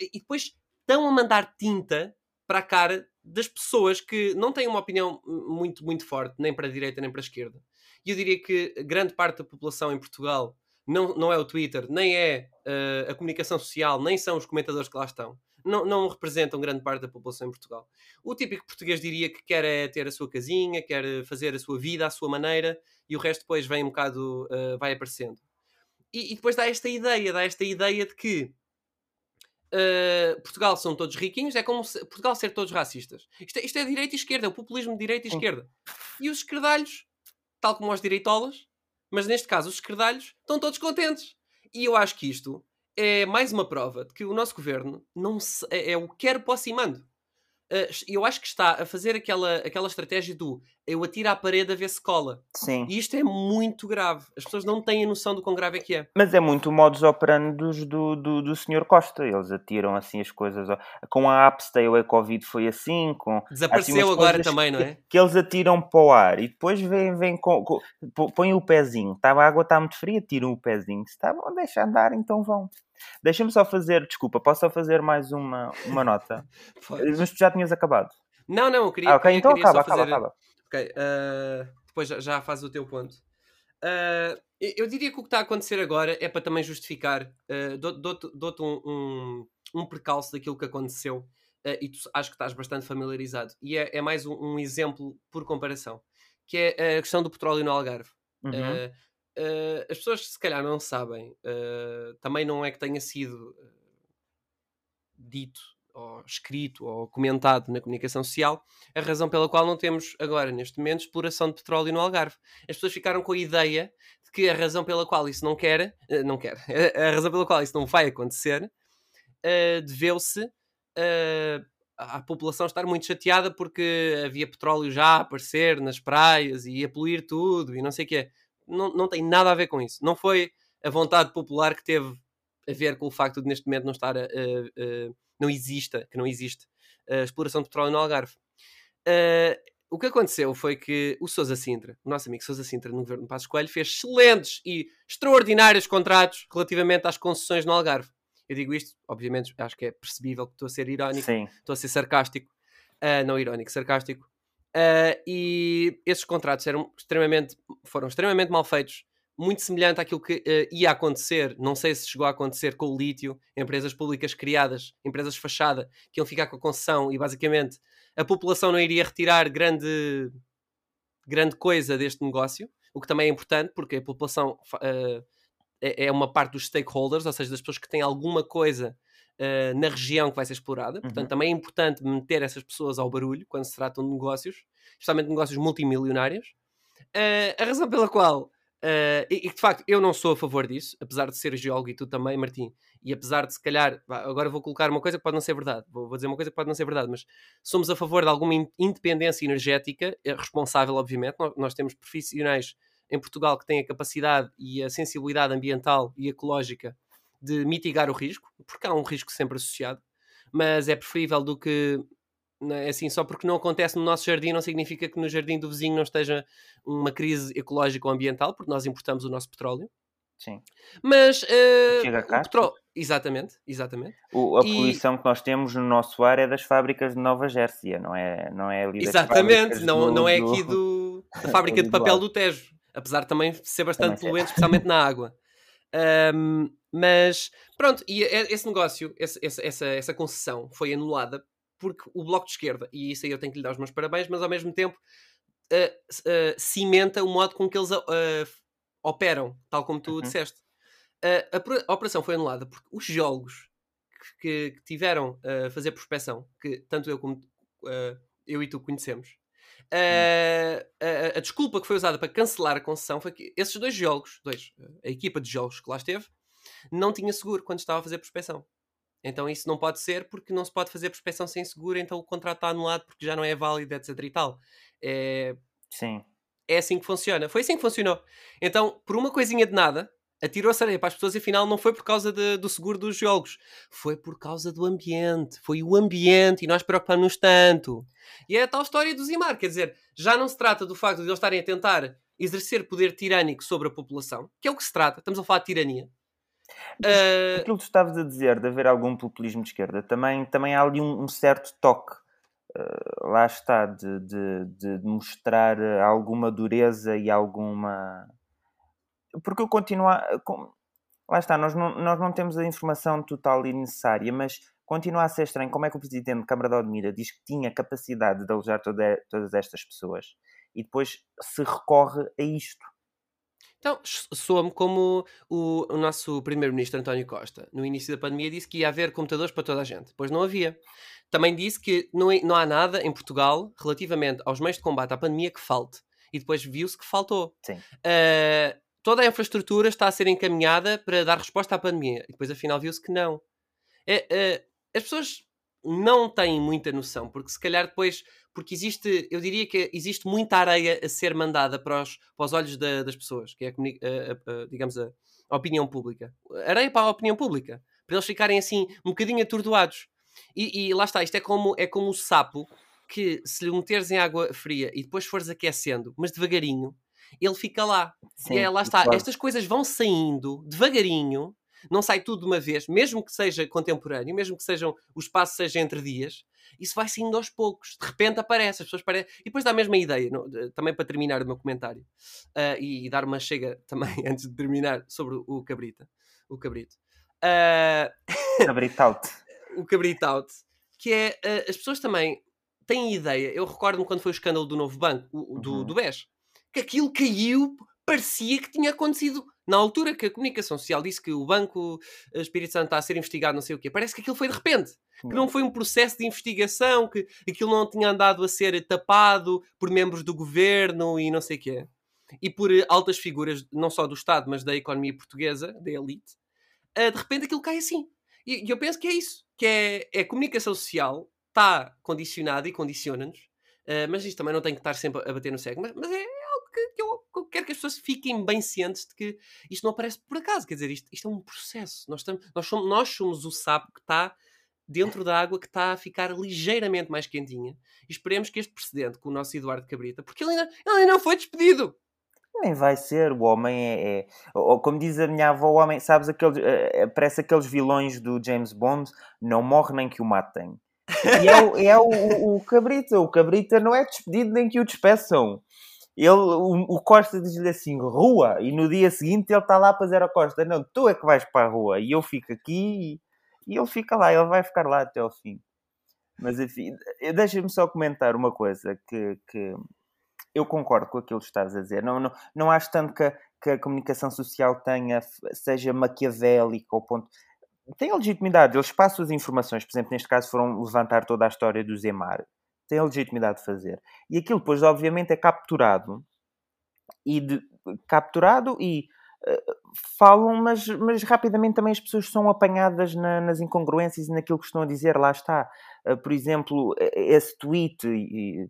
E e depois estão a mandar tinta para a cara das pessoas que não têm uma opinião muito, muito forte, nem para a direita nem para a esquerda. E eu diria que grande parte da população em Portugal não, não é o Twitter, nem é eh, a comunicação social, nem são os comentadores que lá estão. Não, não representam grande parte da população em Portugal. O típico português diria que quer é ter a sua casinha, quer fazer a sua vida à sua maneira e o resto depois vem um bocado, eh, vai aparecendo. E, e depois dá esta ideia, dá esta ideia de que Uh, Portugal são todos riquinhos, é como se Portugal ser todos racistas. Isto é, isto é direita e esquerda, é o populismo de direita e esquerda. E os esquerdalhos, tal como os direitolas, mas neste caso os esquerdalhos, estão todos contentes. E eu acho que isto é mais uma prova de que o nosso governo não se- é, é o quero posse e eu acho que está a fazer aquela, aquela estratégia do eu atiro à parede a ver se cola. Sim. E isto é muito grave. As pessoas não têm a noção do quão grave é que é. Mas é muito o modus operandi do, do, do Sr. Costa. Eles atiram assim as coisas. Com a Stay Away Covid foi assim. Com, assim, Desapareceu umas agora também, não que- é? Que eles atiram para o ar e depois vêm, vêm com, com, põem o pezinho. Tá, a água está muito fria, tiram o pezinho. Se está bom, deixa andar, então vão. Deixa-me só fazer, desculpa, posso só fazer mais uma, uma nota? [LAUGHS] Mas tu já tinhas acabado. Não, não, eu queria, Ah, ok, queria- então queria acaba, acaba, fazer- acaba. Ok, ah, depois já, já fazes o teu ponto. Ah, eu diria que o que está a acontecer agora é para também justificar, uh, dou- dou-te dou-te um, um, um percalço daquilo que aconteceu ah, e tu acho que estás bastante familiarizado. E é, é mais um, um exemplo por comparação, que é a questão do petróleo no Algarve. Uhum. Uh, uh, as pessoas que se calhar não sabem, uh, também não é que tenha sido uh, dito, ou escrito, ou comentado na comunicação social, a razão pela qual não temos agora, neste momento, exploração de petróleo no Algarve. As pessoas ficaram com a ideia de que a razão pela qual isso não quer, uh, não quer, [LAUGHS] a razão pela qual isso não vai acontecer, uh, deveu-se uh, à população estar muito chateada porque havia petróleo já a aparecer nas praias e ia poluir tudo e não sei o quê. Não, não tem nada a ver com isso. Não foi a vontade popular que teve a ver com o facto de neste momento não estar a, a- a- não exista, que não existe a exploração de petróleo no Algarve. Ah, o que aconteceu foi que o Sousa Sintra, o nosso amigo Sousa Sintra no governo de Passos Coelho, fez excelentes e extraordinários contratos relativamente às concessões no Algarve. Eu digo isto, obviamente, acho que é percebível que estou a ser irónico, Sim. estou a ser sarcástico, ah, não irónico, sarcástico. Ah, e esses contratos eram extremamente, foram extremamente mal feitos, muito semelhante àquilo que ah, ia acontecer, não sei se chegou a acontecer com o lítio, empresas públicas criadas, empresas de fachada, que iam ficar com a concessão e basicamente a população não iria retirar grande, grande coisa deste negócio, o que também é importante, porque a população ah, é, é uma parte dos stakeholders, ou seja, das pessoas que têm alguma coisa uh, na região que vai ser explorada. Portanto, Uhum. também é importante meter essas pessoas ao barulho quando se tratam de negócios, especialmente negócios multimilionários. Uh, a razão pela qual, uh, e, e de facto eu não sou a favor disso, apesar de ser geólogo e tu também, Martim, e apesar de se calhar, agora vou colocar uma coisa que pode não ser verdade, vou, vou dizer uma coisa que pode não ser verdade, mas somos a favor de alguma in- independência energética, eh, responsável, obviamente. Nós, nós temos profissionais em Portugal que têm a capacidade e a sensibilidade ambiental e ecológica de mitigar o risco, porque há um risco sempre associado, mas é preferível do que assim, só porque não acontece no nosso jardim, não significa que no jardim do vizinho não esteja uma crise ecológica ou ambiental, porque nós importamos o nosso petróleo. Sim. Mas eh, Chega cá. petróleo. Exatamente, exatamente. O- a E- poluição que nós temos no nosso ar é das fábricas de Nova Jersey, não é, não é ali Exatamente, não, do- não é aqui do, [LAUGHS] da fábrica de papel do Tejo, apesar de também ser bastante Também poluente, especialmente na água. Ahm, mas pronto, e e- esse negócio, esse- essa, essa concessão foi anulada porque o Bloco de Esquerda, e isso aí eu tenho que lhe dar os meus parabéns, mas ao mesmo tempo s- ah, cimenta o modo com que eles ah, operam, tal como tu Uhum. disseste. A, operação foi anulada porque os geólogos que, que tiveram a fazer prospecção, que tanto eu como eu e tu conhecemos, ah, a, a desculpa que foi usada para cancelar a concessão foi que esses dois geólogos, dois, a equipa de geólogos que lá esteve, não tinha seguro quando estava a fazer prospecção. Então isso não pode ser porque não se pode fazer prospecção sem seguro, então o contrato está anulado porque já não é válido, etc e tal. É, Sim. é assim que funciona. Foi assim que funcionou. Então, por uma coisinha de nada, atirou-se areia para as pessoas e afinal não foi por causa de- do seguro dos geólogos. Foi por causa do ambiente. Foi o ambiente e nós preocupamos-nos tanto. E é a tal história do Zimar. Quer dizer, já não se trata do facto de eles estarem a tentar exercer poder tirânico sobre a população, que é o que se trata. Estamos a falar de tirania. Uh, Aquilo que tu estavas a dizer de haver algum populismo de esquerda, também, também há ali um, um certo toque. Uh, lá está, de, de, de mostrar alguma dureza e alguma. Porque eu continuo. A, com... Lá está, nós não, nós não temos a informação total e necessária, mas continua a ser estranho como é que o presidente de Câmara de Odmira diz que tinha capacidade de alojar toda, todas estas pessoas e depois se recorre a isto. Então, soa-me como o, o nosso primeiro-ministro António Costa, no início da pandemia, disse que ia haver computadores para toda a gente. Depois não havia. Também disse que não, não há nada em Portugal relativamente aos meios de combate à pandemia que falte. E depois viu-se que faltou. Sim. Uh, toda a infraestrutura está a ser encaminhada para dar resposta à pandemia. E depois, afinal, viu-se que não. É, é, as pessoas não têm muita noção, porque se calhar depois, porque existe, eu diria que existe muita areia a ser mandada para os, para os olhos da, das pessoas, que é, a, a, a, digamos, a, opinião pública. Areia para a opinião pública, para eles ficarem assim, um bocadinho atordoados. E, e lá está, isto é como, é como o sapo, que se lhe meteres em água fria e depois fores aquecendo, mas devagarinho, ele fica lá. Sim, e é, lá está, claro. estas coisas vão saindo devagarinho, não sai tudo de uma vez, mesmo que seja contemporâneo, mesmo que sejam, o espaço seja entre dias, isso vai saindo aos poucos. De repente aparece, as pessoas parecem. E depois dá a mesma ideia, não, também para terminar o meu comentário, uh, e, e, dar uma chega [LAUGHS] também, antes de terminar, sobre o cabrita. O cabrito. Uh... [LAUGHS] Cabrito out. o cabrito out. Que é, uh, as pessoas também têm ideia, eu recordo-me quando foi o escândalo do novo banco, o, do, uhum. do BES, que aquilo caiu, parecia que tinha acontecido na altura que a comunicação social disse que o Banco Espírito Santo está a ser investigado, não sei o quê, parece que aquilo foi de repente. Que não foi um processo de investigação, que aquilo não tinha andado a ser tapado por membros do governo e não sei o quê. E por eh, altas figuras, não só do Estado, mas da economia portuguesa, da elite. Uh, de repente aquilo cai assim. E, eu penso que é isso. Que é, é a comunicação social está condicionada e condiciona-nos. Mas isto também não tem que estar sempre a bater no cego. Mas, mas é algo que, quero que as pessoas fiquem bem cientes de que isto não aparece por acaso, quer dizer, isto, isto é um processo. Nós, estamos, nós, somos, nós somos o sapo que está dentro da água que está a ficar ligeiramente mais quentinha. E esperemos que este precedente com o nosso Eduardo Cabrita, porque ele ainda, ele ainda não foi despedido. Nem vai ser, o homem é, é, como diz a minha avó, o homem, sabes, aqueles, é, parece aqueles vilões do James Bond, não morre nem que o matem. E é, o, é o, o, o Cabrita, o Cabrita não é despedido nem que o despeçam ele, o, o Costa diz-lhe assim, rua, e no dia seguinte ele está lá para dizer ao Costa, não, tu é que vais para a rua, e eu fico aqui, e, e ele fica lá, ele vai ficar lá até ao fim. Mas enfim, deixa-me só comentar uma coisa que, que eu concordo com aquilo que estás a dizer. Não, não, não acho tanto que a, que a comunicação social tenha, seja maquiavélica ao ponto. Tem legitimidade, eles passam as informações, por exemplo, neste caso foram levantar toda a história do Zemar tem a legitimidade de fazer. E aquilo depois, obviamente, é capturado e de, capturado e uh, falam, mas, mas rapidamente também as pessoas são apanhadas na, nas incongruências e naquilo que estão a dizer. Lá está, uh, por exemplo, esse tweet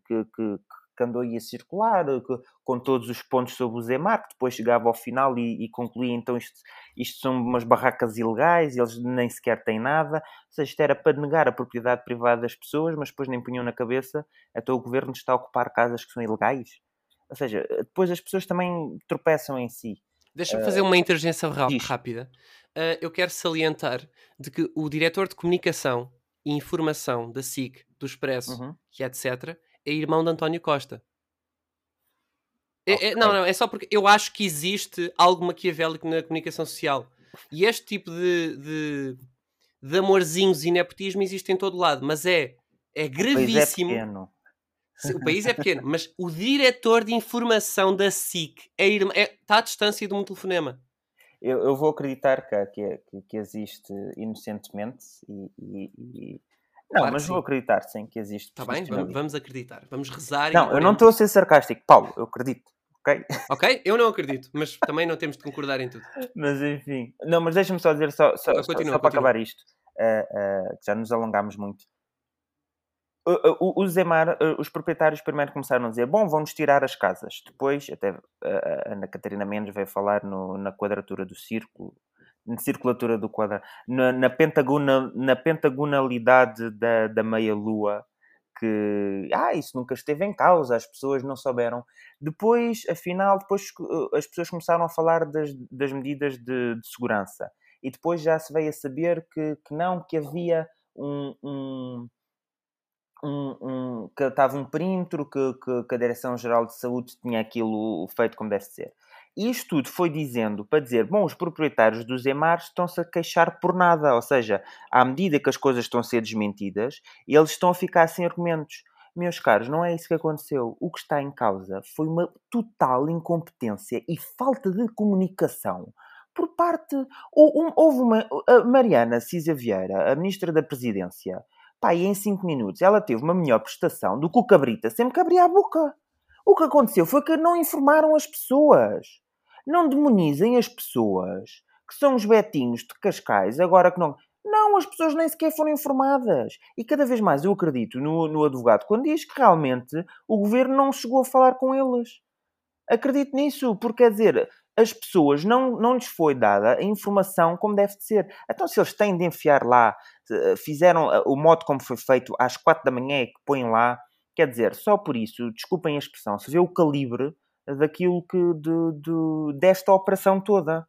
que, que, que andou aí a circular, que, com todos os pontos sobre o Zemar, que depois chegava ao final e, e concluía, então isto, isto são umas barracas ilegais, eles nem sequer têm nada, ou seja, isto era para negar a propriedade privada das pessoas, mas depois nem punham na cabeça, então o governo está a ocupar casas que são ilegais. Ou seja, depois as pessoas também tropeçam em si. Deixa-me uh, fazer uma interjeição rápida. Uh, eu quero salientar de que o diretor de comunicação e informação da SIC, do Expresso, uhum. e etc., é irmão de António Costa. É, okay. é, não, não, é só porque eu acho que existe algo maquiavélico na comunicação social. E este tipo de, de, de amorzinhos e nepotismo existe em todo lado, mas é, é gravíssimo. O país é pequeno. O país é pequeno, mas o diretor de informação da SIC é, é, está à distância de um telefonema. Eu, eu vou acreditar que, que, que existe inocentemente e, e, e não, mas vou acreditar, sim, que existe. Está bem, vamos acreditar. Vamos rezar. Não, eu não estou a ser sarcástico. Paulo, eu acredito. Ok? Ok? Eu não acredito, mas também não temos de concordar em tudo. [LAUGHS] mas enfim. Não, mas deixa-me só dizer, só, só, continua, só para acabar isto, uh, uh, já nos alongámos muito. O, o, o Zemar, uh, os proprietários primeiro começaram a dizer: Bom, vamos tirar as casas. Depois, até a Ana Catarina Mendes veio falar no, na quadratura do círculo, circulatura do quadrado, na, na, na pentagonalidade da, da meia-lua, que ah, isso nunca esteve em causa, as pessoas não souberam. Depois, afinal, depois eh, as pessoas começaram a falar das, das medidas de, de segurança. e depois já se veio a saber que, que não, que havia um, um, um, um que estava um perímetro, que, que, que a Direção-Geral de Saúde tinha aquilo feito como deve ser. E isto tudo foi dizendo para dizer: bom, os proprietários dos EMARs estão-se a queixar por nada, ou seja, à medida que as coisas estão a ser desmentidas, eles estão a ficar sem argumentos. Meus caros, não é isso que aconteceu. O que está em causa foi uma total incompetência e falta de comunicação por parte. Houve uma. A Mariana Cisa Vieira, a ministra da Presidência, pá, e em 5 minutos ela teve uma melhor prestação do que o Cabrita sempre que abria a boca. O que aconteceu foi que não informaram as pessoas. Não demonizem as pessoas que são os betinhos de Cascais, agora que não. Não, as pessoas nem sequer foram informadas. E cada vez mais eu acredito no, no advogado quando diz que realmente o governo não chegou a falar com eles. Acredito nisso, porque quer dizer, as pessoas não, não lhes foi dada a informação como deve de ser. Então, se eles têm de enfiar lá, fizeram eh, o modo como foi feito às quatro da manhã e que põem lá, quer dizer, só por isso, desculpem a expressão, se vê o calibre daquilo que de, de, desta operação toda.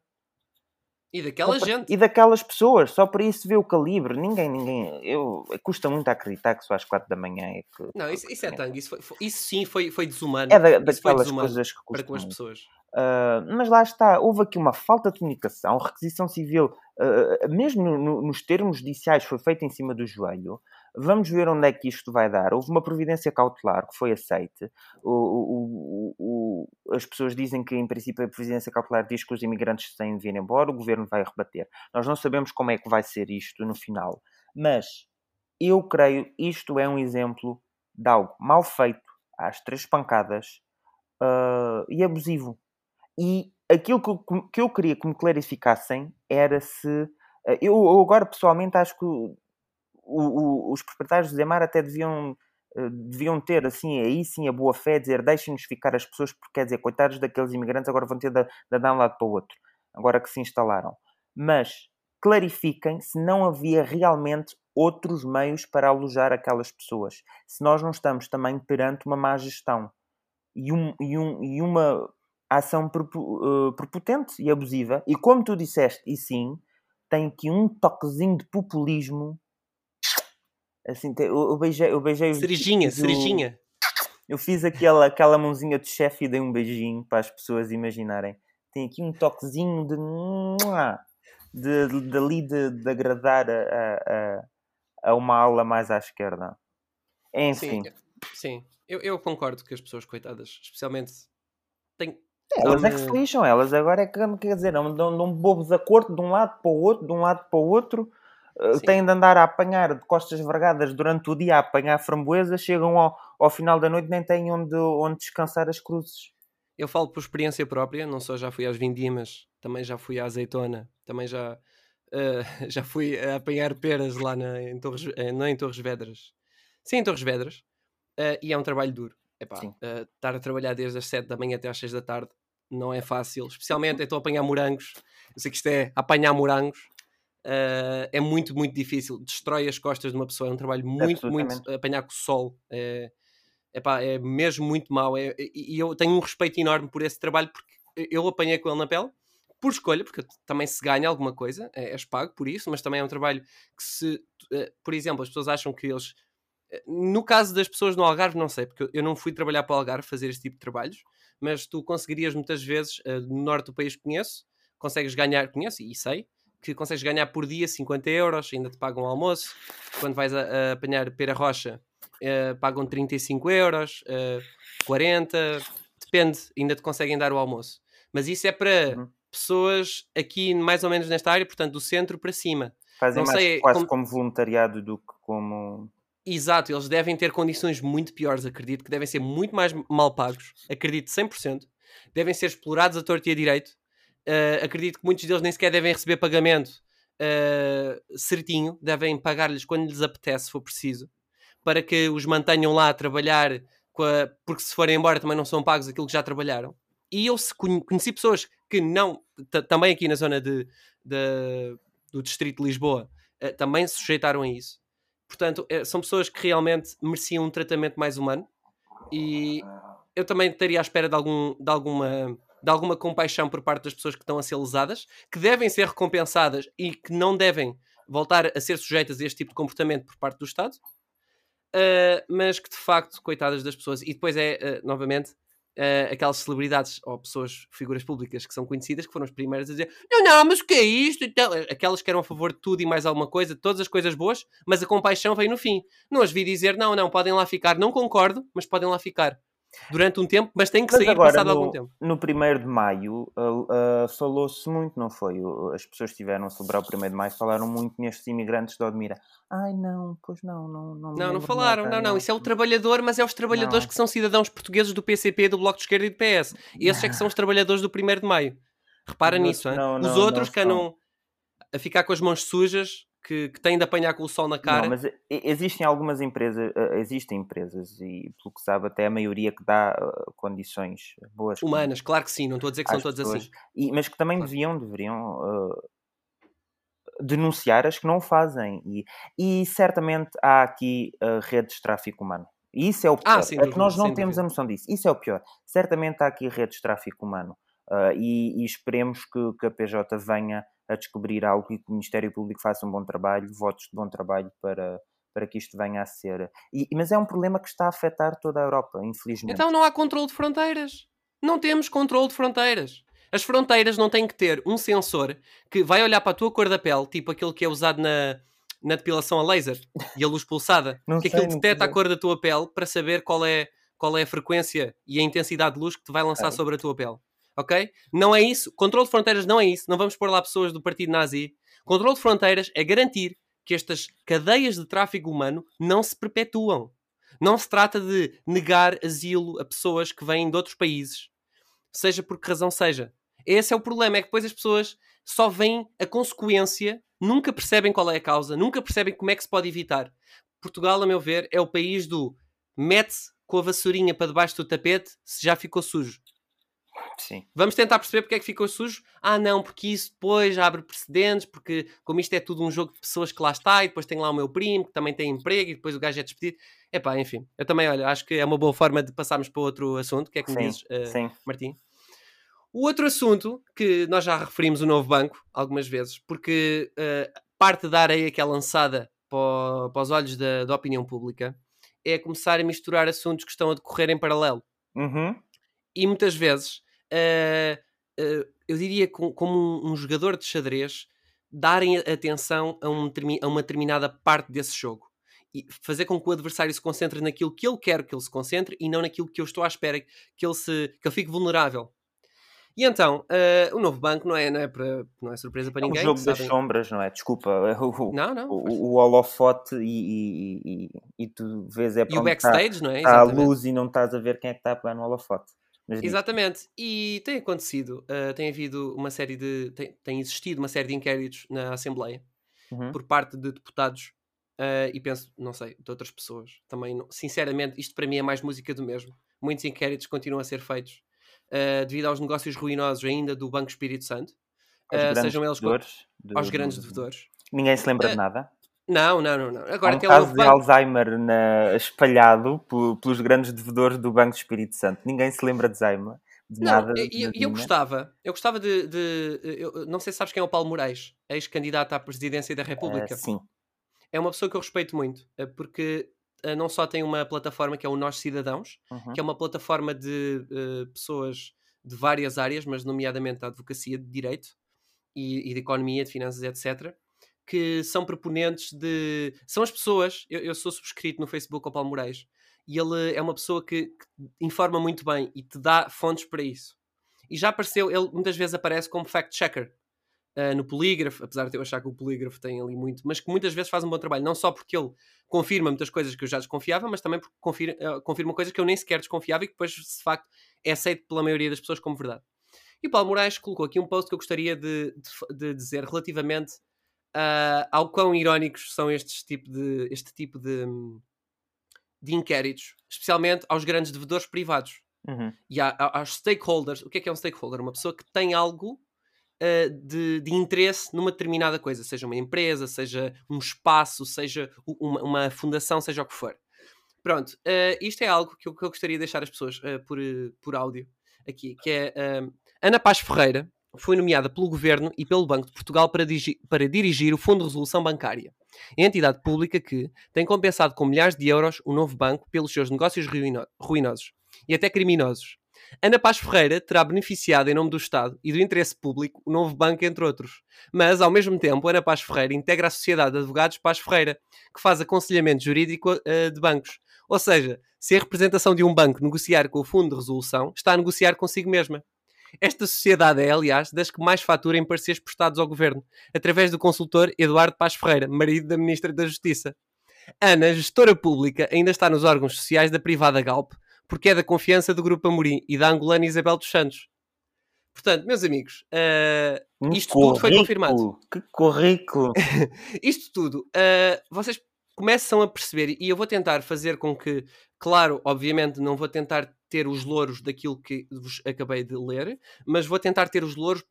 E daquela gente. E daquelas pessoas, só por isso vê o calibre. Ninguém, ninguém. Eu, custa muito acreditar que só às quatro da manhã é que. Não, isso, isso é tangue. Isso, foi, isso sim foi, foi desumano. É da, daquelas coisas que custam. Para com as pessoas. Uh, mas lá está, houve aqui uma falta de comunicação, requisição civil, uh, mesmo no, no, nos termos judiciais, foi feita em cima do joelho. Vamos ver onde é que isto vai dar. Houve uma providência cautelar que foi aceite. O, o, o, as pessoas dizem que, em princípio, a providência cautelar diz que os imigrantes têm de vir embora, o governo vai rebater. Nós não sabemos como é que vai ser isto no final, mas eu creio isto é um exemplo de algo mal feito, às três pancadas uh, e abusivo. E aquilo que, que eu queria que me clarificassem era se. Eu, eu agora pessoalmente acho que o, o, os proprietários do Zemar até deviam, uh, deviam ter, assim, aí sim, a boa fé, dizer deixem-nos ficar as pessoas, porque quer dizer, coitados daqueles imigrantes agora vão ter de, de dar um lado para o outro, agora que se instalaram. Mas clarifiquem se não havia realmente outros meios para alojar aquelas pessoas. Se nós não estamos também perante uma má gestão e, um, e, um, e uma ação uh, prepotente e abusiva, e como tu disseste, e sim, tem aqui um toquezinho de populismo Assim, eu, beijei, eu beijei Cerejinha, cerejinha. Eu fiz aquela, aquela mãozinha de chefe e dei um beijinho para as pessoas imaginarem. Tem aqui um toquezinho de. de, de, de ali de, de agradar a, a, a, uma aula mais à esquerda. Enfim. Sim, sim. Eu, eu concordo que as pessoas, coitadas, especialmente. Têm, elas é que se lixam, elas agora é que, quer dizer, dão, dão bobos a corte de um lado para o outro, de um lado para o outro Sim. têm de andar a apanhar de costas vergadas durante o dia a apanhar framboesas, chegam ao, ao final da noite nem têm onde, onde descansar as cruzes. Eu falo por experiência própria, não só já fui às vindimas, também já fui à azeitona, também já, uh, [LAUGHS] já fui a apanhar peras lá na, em, Torres, uh, não em Torres Vedras, sim em Torres Vedras, uh, e é um trabalho duro. Epá, uh, estar a trabalhar desde as 7 da manhã até às 6 da tarde não é fácil, especialmente eu estou a apanhar morangos, eu sei que isto é apanhar morangos, uh, é muito, muito difícil. Destrói as costas de uma pessoa. É um trabalho muito, muito. apanhar com o sol. É, epá, é mesmo muito mau. É, e eu tenho um respeito enorme por esse trabalho porque eu apanhei com ele na pele por escolha, porque também se ganha alguma coisa, é, és pago por isso, mas também é um trabalho que se, uh, por exemplo, as pessoas acham que eles. Eh, no caso das pessoas no Algarve, não sei, porque eu não fui trabalhar para o Algarve fazer este tipo de trabalhos, mas tu conseguirias muitas vezes, uh, no norte do país conheço, consegues ganhar, conheço e sei, que consegues ganhar por dia 50 euros, ainda te pagam um almoço. Quando vais a, a apanhar pera rocha, uh, pagam 35 euros, uh, eh, 40, depende, ainda te conseguem dar o almoço. Mas isso é para uhum. pessoas aqui mais ou menos nesta área, portanto, do centro para cima. Fazem Não mais sei, quase como... como voluntariado do que como. Exato, eles devem ter condições muito piores, acredito, que devem ser muito mais mal pagos, acredito 100%. Devem ser explorados a torto e a direito Uh, acredito que muitos deles nem sequer devem receber pagamento uh, certinho, devem pagar-lhes quando lhes apetece, se for preciso, para que os mantenham lá a trabalhar, a, porque se forem embora também não são pagos aquilo que já trabalharam. E eu conheci pessoas que não, também aqui na zona de, de, do Distrito de Lisboa, uh, também se sujeitaram a isso. Portanto, são pessoas que realmente mereciam um tratamento mais humano e eu também estaria à espera de, algum, de alguma de alguma compaixão por parte das pessoas que estão a ser lesadas, que devem ser recompensadas e que não devem voltar a ser sujeitas a este tipo de comportamento por parte do Estado, uh, mas que de facto, coitadas das pessoas, e depois é, uh, novamente, uh, aquelas celebridades ou pessoas, figuras públicas que são conhecidas, que foram as primeiras a dizer não, não, mas o que é isto? Então, aquelas que eram a favor de tudo e mais alguma coisa, todas as coisas boas, mas a compaixão veio no fim. Não as vi dizer, não, não, podem lá ficar, não concordo, mas podem lá ficar durante um tempo, mas tem que Mas sair agora, passado no, algum tempo. No 1 de maio, uh, uh, falou-se muito, não foi? As pessoas que estiveram a celebrar o 1 de maio falaram muito nestes imigrantes de Odmira. Ai, não, pois não, não. Não, Não, não falaram, nada, não, não. Isso é o trabalhador, mas é os trabalhadores Não. que são cidadãos portugueses do PCP, do Bloco de Esquerda e do PS. Esses é que são os trabalhadores do 1 de Maio. Repara Os nisso, hein? não, Os não, outros não que andam a ficar com as mãos sujas, que, que têm de apanhar com o sol na cara. Não, mas e- existem algumas empresas, uh, existem empresas, e pelo que sabe, até a maioria que dá uh, condições boas. Humanas, claro que sim, não estou a dizer que são pessoas, assim. e- mas que também Claro. deviam, deveriam uh, denunciar as que não fazem. E, e certamente há aqui uh, redes de tráfico humano. E isso é o pior. Ah, sem é que nós não temos dúvida. a noção disso. Isso é o pior. Certamente há aqui redes de tráfico humano. Uh, e, e esperemos que, que a PJ venha a descobrir algo e que o Ministério Público faça um bom trabalho, votos de bom trabalho para, para que isto venha a ser. E, mas é um problema que está a afetar toda a Europa, infelizmente. Então não há controle de fronteiras. Não temos controle de fronteiras. As fronteiras não têm que ter um sensor que vai olhar para a tua cor da pele, tipo aquele que é usado na, na depilação a laser e a luz pulsada, [LAUGHS] Não que sei, aquilo detecta a cor da tua pele para saber qual é, qual é a frequência e a intensidade de luz que te vai lançar Ok. sobre a tua pele. Ok? Não é isso. Controle de fronteiras não é isso. Não vamos pôr lá pessoas do partido nazi. Controle de fronteiras é garantir que estas cadeias de tráfico humano não se perpetuam. Não se trata de negar asilo a pessoas que vêm de outros países, seja por que razão seja. Esse é o problema, é que depois as pessoas só veem a consequência, nunca percebem qual é a causa, nunca percebem como é que se pode evitar. Portugal, a meu ver, é o país do mete-se com a vassourinha para debaixo do tapete se já ficou sujo. Sim. Vamos tentar perceber porque é que ficou sujo. Ah, não, porque isso depois abre precedentes, porque como isto é tudo um jogo de pessoas que lá está, e depois tem lá o meu primo que também tem emprego, e depois o gajo é despedido. Epá, enfim, eu também, olha, acho que é uma boa forma de passarmos para outro assunto. O que é que me Sim, dizes, eh, sim. Martim? O outro assunto, que nós já referimos o novo banco algumas vezes, porque eh, parte de dar aí aquela lançada para, para os olhos da, da opinião pública, é começar a misturar assuntos que estão a decorrer em paralelo Uhum. e muitas vezes eu diria com- como um, um jogador de xadrez darem atenção a, um a uma determinada parte desse jogo e fazer com que o adversário se concentre naquilo que ele quer que ele se concentre e não naquilo que eu estou à espera que ele, se, que ele fique vulnerável. E então, eh, o novo banco não é, não é, para, não é surpresa para É um ninguém. jogo das sombras, não é? Desculpa. [LAUGHS] O, Não, não. o, o holofote e, e, e, e tu vês é E para o onde está, backstage, não é? Exatamente. luz e não estás a ver quem é que está a pegar no holofote. Mas diz. Exatamente. E tem acontecido, uh, tem havido uma série de. Tem, tem existido uma série de inquéritos na Assembleia Uhum. por parte de deputados uh, e penso, não sei, de outras pessoas. Também, não- sinceramente, isto para mim é mais música do mesmo. Muitos inquéritos continuam a ser feitos uh, devido aos negócios ruinosos ainda do Banco Espírito Santo. Aos sejam eles devedores de- aos grandes de- devedores. Ninguém se lembra de nada. Não, não, não, não. Há Agora um tem caso de banco. Alzheimer na- espalhado pelos grandes devedores do Banco do Espírito Santo. Ninguém se lembra de Alzheimer. De Não, nada. e- eu, nadinha. gostava, eu gostava de, de- eu- não sei se sabes quem é o Paulo Moraes, ex-candidato à presidência da República. sim. é uma pessoa que eu respeito muito, eh, porque eh, não só tem uma plataforma que é o Nós Cidadãos, Uhum. que é uma plataforma de eh, pessoas de várias áreas, mas nomeadamente da advocacia de direito e, e de economia, de finanças, etc., que são proponentes de. São as pessoas. Eu, eu sou subscrito no Facebook ao Paulo Moraes e ele é uma pessoa que, que informa muito bem e te dá fontes para isso. E já apareceu, ele muitas vezes aparece como fact-checker uh, no polígrafo, apesar de eu achar que o polígrafo tem ali muito, mas que muitas vezes faz um bom trabalho, não só porque ele confirma muitas coisas que eu já desconfiava, mas também porque confirma, uh, confirma coisas que eu nem sequer desconfiava e que depois, de facto, é aceito pela maioria das pessoas como verdade. E o Paulo Moraes colocou aqui um post que eu gostaria de, de, de dizer relativamente uh, ao quão irónicos são estes tipo de, este tipo de, de inquéritos, especialmente aos grandes devedores privados Uhum. e há, há- aos stakeholders. O que é que é um stakeholder? Uma pessoa que tem algo uh, de, de interesse numa determinada coisa, seja uma empresa, seja um espaço, seja uma, uma fundação, seja o que for. Pronto, uh, isto é algo que eu, que eu gostaria de deixar as pessoas por, por áudio. aqui, que é Ana Paz Ferreira foi nomeada pelo Governo e pelo Banco de Portugal para, dirigir, para dirigir o Fundo de Resolução Bancária, entidade pública que tem compensado com milhares de euros o novo banco pelos seus negócios ruino ruinosos e até criminosos. Ana Paz Ferreira terá beneficiado em nome do Estado e do interesse público o novo banco, entre outros. Mas, ao mesmo tempo, Ana Paz Ferreira integra a Sociedade de Advogados Paz Ferreira, que faz aconselhamento jurídico uh, de bancos. Ou seja, se a representação de um banco negociar com o Fundo de Resolução, está a negociar consigo mesma. Esta sociedade é, aliás, das que mais fatura em pareceres prestados ao governo, através do consultor Eduardo Paz Ferreira, marido da Ministra da Justiça. Ana, gestora pública, ainda está nos órgãos sociais da privada Galp, porque é da confiança do Grupo Amorim e da angolana Isabel dos Santos. Portanto, meus amigos, uh, isto tudo foi confirmado. Que currículo! [LAUGHS] isto tudo, uh, vocês começam a perceber, e eu vou tentar fazer com que, claro, obviamente não vou tentar ter os louros daquilo que vos acabei de ler, mas vou tentar ter os louros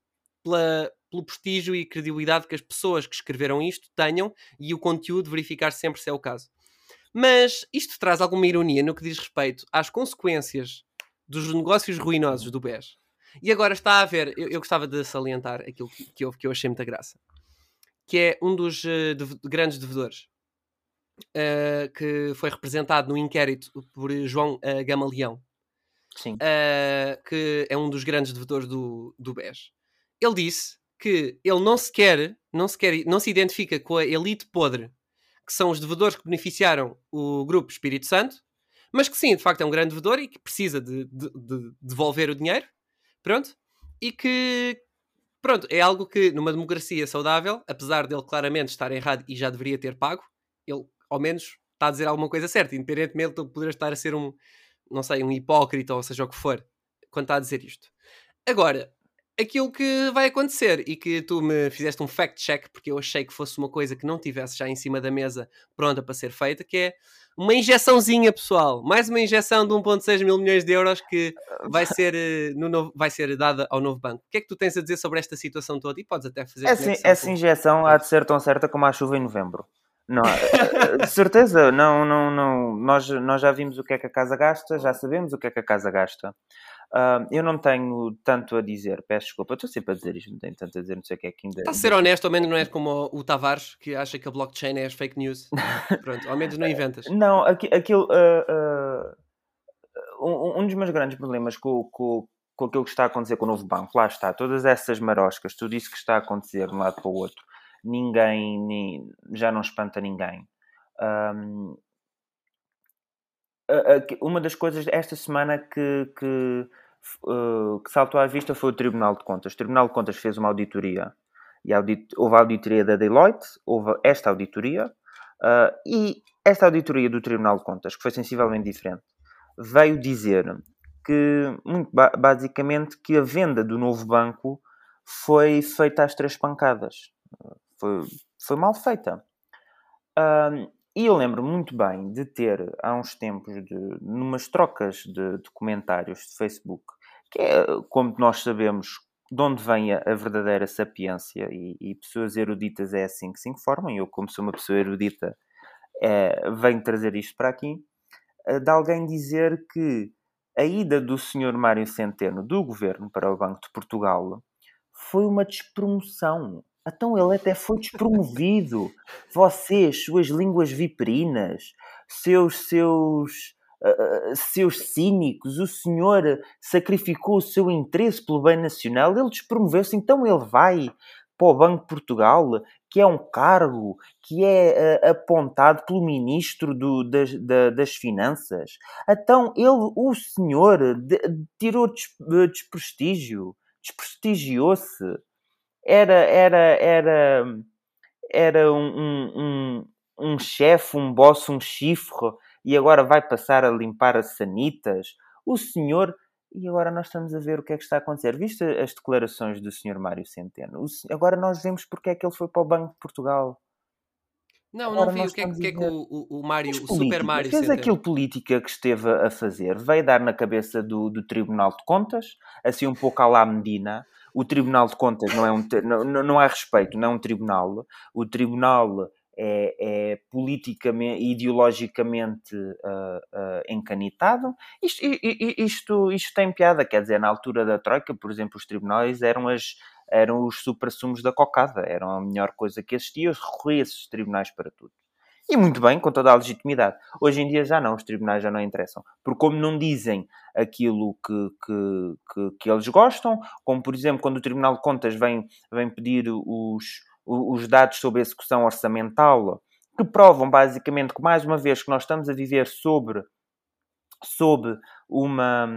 pela, pelo prestígio e credibilidade que as pessoas que escreveram isto tenham e o conteúdo verificar sempre se é o caso. Mas isto traz alguma ironia no que diz respeito às consequências dos negócios ruinosos do BES. E agora está a ver, eu, eu gostava de salientar aquilo que, houve, que eu achei muita graça, que é um dos uh, de, grandes devedores, uh, que foi representado no inquérito por João uh, Gamaleão, Sim. que é um dos grandes devedores do, do BES. Ele disse que ele não se quer, não se quer, não se identifica com a elite podre que são os devedores que beneficiaram o grupo Espírito Santo, mas que sim, de facto é um grande devedor e que precisa de, de, de devolver o dinheiro, pronto, e que, pronto, é algo que numa democracia saudável, apesar dele claramente estar errado e já deveria ter pago, ele ao menos está a dizer alguma coisa certa, independentemente de poder estar a ser um, não sei, um hipócrita ou seja o que for, quando está a dizer isto. Agora, aquilo que vai acontecer e que tu me fizeste um fact-check porque eu achei que fosse uma coisa que não tivesse já em cima da mesa pronta para ser feita, que é uma injeçãozinha, pessoal. Mais uma injeção de 1.6 mil milhões de euros que vai ser, eh, no novo, vai ser dada ao novo banco. O que é que tu tens a dizer sobre esta situação toda? E podes até fazer... Essa, essa injeção há de ser tão certa como a chuva em novembro. Não, eh, de certeza, não, não, não. Nós, nós já vimos o que é que a casa gasta, já sabemos o que é que a casa gasta. Uh, eu não tenho tanto a dizer, peço desculpa, estou sempre a dizer isto, não tenho tanto a dizer, não sei o que é que ainda. Está a ser honesto, ao menos não és como o, Tavares, que acha que a blockchain é as fake news. [LAUGHS] Pronto, ao menos não inventas. Não, aquilo. Uh, uh, um, um, dos meus grandes problemas com, com, com aquilo que está a acontecer com o novo banco, lá está, todas essas maroscas, tudo isso que está a acontecer de um lado para o outro, ninguém nem, já não espanta ninguém. Um, uma das coisas esta semana que, que uh, que saltou à vista foi o Tribunal de Contas. O Tribunal de Contas fez uma auditoria e audit houve a auditoria da Deloitte, houve esta auditoria uh, e esta auditoria do Tribunal de Contas, que foi sensivelmente diferente, veio dizer que, muito ba basicamente, que a venda do novo banco foi feita às três pancadas. Foi, foi mal feita. Uh, e eu lembro muito bem de ter, há uns tempos, de, numas trocas de, de comentários de Facebook, que é, como nós sabemos, de onde vem a, a verdadeira sapiência e, e, pessoas eruditas é assim que se informam. Eu, como sou uma pessoa erudita, é, venho trazer isto para aqui, eh, de alguém dizer que a ida do senhor Mário Centeno do governo para o Banco de Portugal foi uma despromoção. Então ele até foi despromovido. Vocês, suas línguas viperinas, seus, seus, uh, seus cínicos, o senhor sacrificou o seu interesse pelo bem nacional, ele despromoveu-se, então ele vai para o Banco de Portugal, que é um cargo que é uh, apontado pelo Ministro do, das, da, das Finanças. Então ele, o senhor, de, tirou des, desprestígio, desprestigiou-se era, era, era, era um, um, um, um chefe, um boss, um chifre, e agora vai passar a limpar as sanitas. O senhor. E agora nós estamos a ver o que é que está a acontecer. Viste as declarações do senhor Mário Centeno? Agora nós vemos porque é que ele foi para o Banco de Portugal. Não, Agora não vi. O que é, que, é que o, o, Mário, o Super Mário fez aquilo política que esteve a fazer. Veio dar na cabeça do, do Tribunal de Contas, assim um pouco à la Medina, o Tribunal de Contas não é um não, não há respeito, não é um tribunal. O tribunal é, é politicamente ideologicamente uh, uh, encanitado. Isto, isto, isto, tem piada, quer dizer, na altura da Troika, por exemplo, os tribunais eram, as, eram os supra-sumos da cocada, eram a melhor coisa que existia, recorria esses tribunais para tudo. E muito bem, com toda a legitimidade. Hoje em dia já não, os tribunais já não interessam. Porque como não dizem aquilo que, que, que, que eles gostam, como por exemplo quando o Tribunal de Contas vem, vem pedir os, os dados sobre a execução orçamental, que provam basicamente que mais uma vez que nós estamos a viver sobre, sobre uma,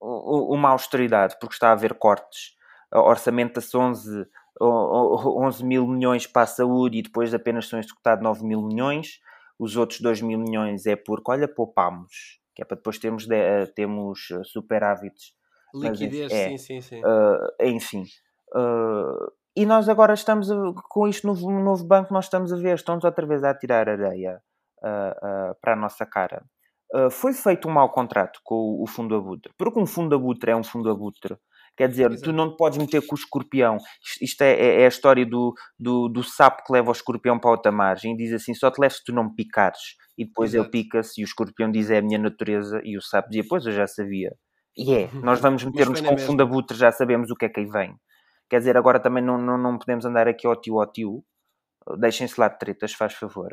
uma austeridade, porque está a haver cortes. Orçamenta-se 11 11 mil milhões para a saúde e depois apenas são executados 9 mil milhões. Os outros 2 mil milhões é porque, olha, poupamos, que é para depois termos, de, uh, temos eh, superávites. Liquidez, Mas, é, sim, sim, sim. Uh, enfim. Uh, e nós agora estamos, a, com isto no novo, novo banco, nós estamos a ver, estamos outra vez a tirar areia para a nossa cara. foi feito um mau contrato com o, o fundo abutre, porque um fundo abutre é um fundo abutre Quer dizer, Exato. tu não te podes meter com o escorpião. Isto é, é, é, a história do, do, do, sapo que leva o escorpião para outra margem e diz assim: só te leves se tu não me picares. E depois Exato. ele pica-se e o escorpião diz: é a minha natureza. E o sapo dizia: pois eu já sabia. E é, [LAUGHS] nós vamos meter-nos com o fundo abutre, já sabemos o que é que aí vem. Quer dizer, agora também não, não, não podemos andar aqui ao tio ao tio. Deixem-se lá de tretas, faz favor.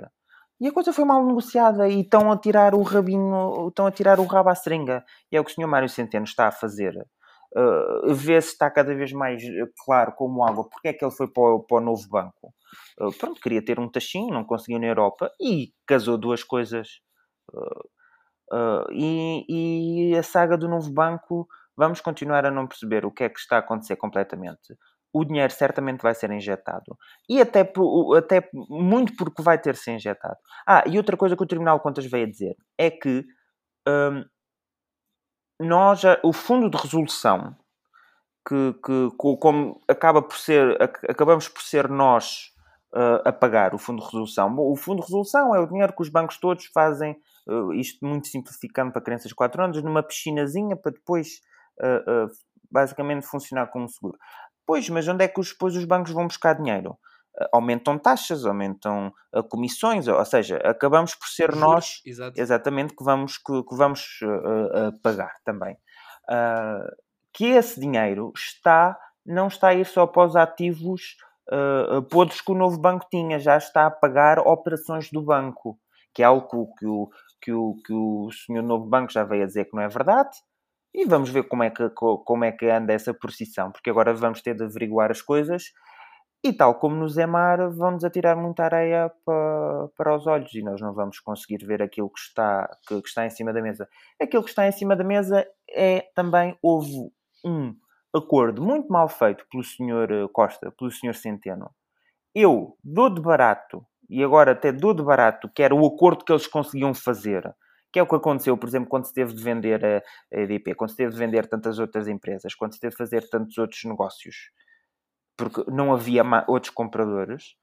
E a coisa foi mal negociada e estão a tirar o rabinho, estão a tirar o rabo à seringa. E é o que o senhor Mário Centeno está a fazer uh, vê-se está cada vez mais eh, claro como água porque é que ele foi para o, para o novo banco. Uh, pronto, queria ter um tachinho, não conseguiu na Europa e casou duas coisas. Uh, e, e a saga do novo banco, vamos continuar a não perceber o que é que está a acontecer completamente o dinheiro certamente vai ser injetado. E até, até muito porque vai ter se injetado. Ah, e outra coisa que o Tribunal de Contas veio a dizer é que um, nós, o fundo de resolução, que, que como acaba por ser, acabamos por ser nós uh, a pagar o fundo de resolução. O fundo de resolução é o dinheiro que os bancos todos fazem, uh, isto muito simplificando para crianças de 4 anos, numa piscinazinha para depois uh, basicamente funcionar como seguro. Pois, mas onde é que os, depois os bancos vão buscar dinheiro? Aumentam taxas, aumentam uh, comissões, ou seja, acabamos por ser Juros, nós exato. exatamente que vamos, que, que vamos uh, uh, pagar também. que esse dinheiro está, não está a ir só para os ativos podres que o novo banco tinha, já está a pagar operações do banco, que é algo que, que, o, que, o, que o senhor novo banco já veio a dizer que não é verdade. E vamos ver como é que, como é que anda essa procissão, porque agora vamos ter de averiguar as coisas e tal como no Zemar, vão-nos atirar muita areia para, para os olhos e nós não vamos conseguir ver aquilo que está, que, que, está em cima da mesa. Aquilo que está em cima da mesa é também, houve um acordo muito mal feito pelo Sr. Eh, Costa, pelo Sr. Centeno. Eu dou de barato, e agora até dou de barato, que era o acordo que eles conseguiam fazer, que é o que aconteceu, por exemplo, quando se teve de vender a EDP, quando se teve de vender tantas outras empresas, quando se teve de fazer tantos outros negócios porque não havia outros compradores.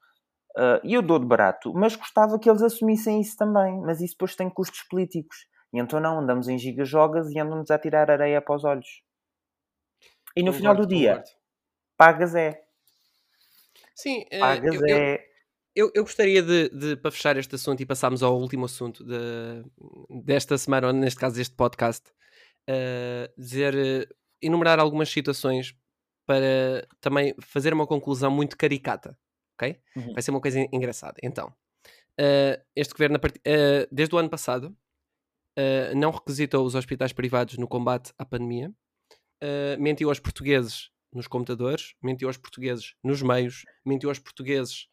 Uh, e eu dou de barato, mas gostava que eles assumissem isso também. Mas isso depois tem custos políticos. E então não, andamos em gigajogas e andamos a tirar areia para os olhos. E no concordo, final do dia, concordo. pagas é. Sim, eh, pagas eu, é. Eu, eu, eu gostaria de, de, para fechar este assunto e passarmos ao último assunto de, desta semana, ou neste caso deste podcast, uh, dizer, uh, enumerar algumas situações para também fazer uma conclusão muito caricata, ok? Uhum. Vai ser uma coisa engraçada. Então, uh, este governo, uh, desde o ano passado, uh, não requisitou os hospitais privados no combate à pandemia, mentiu aos portugueses nos computadores, mentiu aos portugueses nos meios, mentiu aos portugueses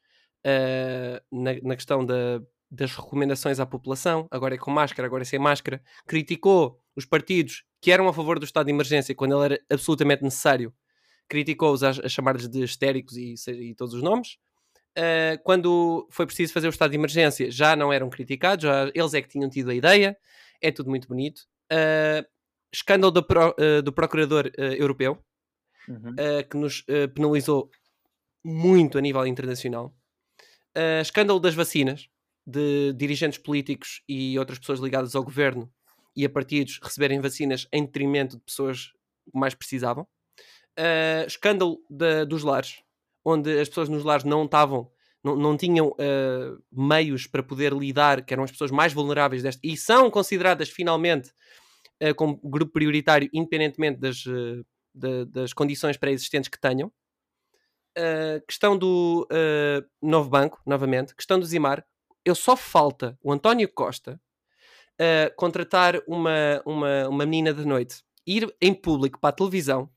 na, na, questão da, das recomendações à população, agora é com máscara, agora é sem máscara, criticou os partidos que eram a favor do estado de emergência quando ele era absolutamente necessário criticou-os a, a chamar-lhes de histéricos e, e, todos os nomes. Uh, quando foi preciso fazer o estado de emergência, já não eram criticados, já, eles é que tinham tido a ideia. É tudo muito bonito. Uh, escândalo do, pro, uh, do Procurador Europeu, uhum. que nos penalizou muito a nível internacional. escândalo das vacinas, de dirigentes políticos e outras pessoas ligadas ao governo e a partidos receberem vacinas em detrimento de pessoas que mais precisavam uh, escândalo dos lares, onde as pessoas nos lares não estavam não, não tinham uh, meios para poder lidar, que eram as pessoas mais vulneráveis deste, e são consideradas finalmente uh, como grupo prioritário, independentemente das, de, das condições pré-existentes que tenham. questão do novo banco, novamente, questão do Zimar, eu só falta o António Costa contratar uma, uma, uma menina de noite, ir em público para a televisão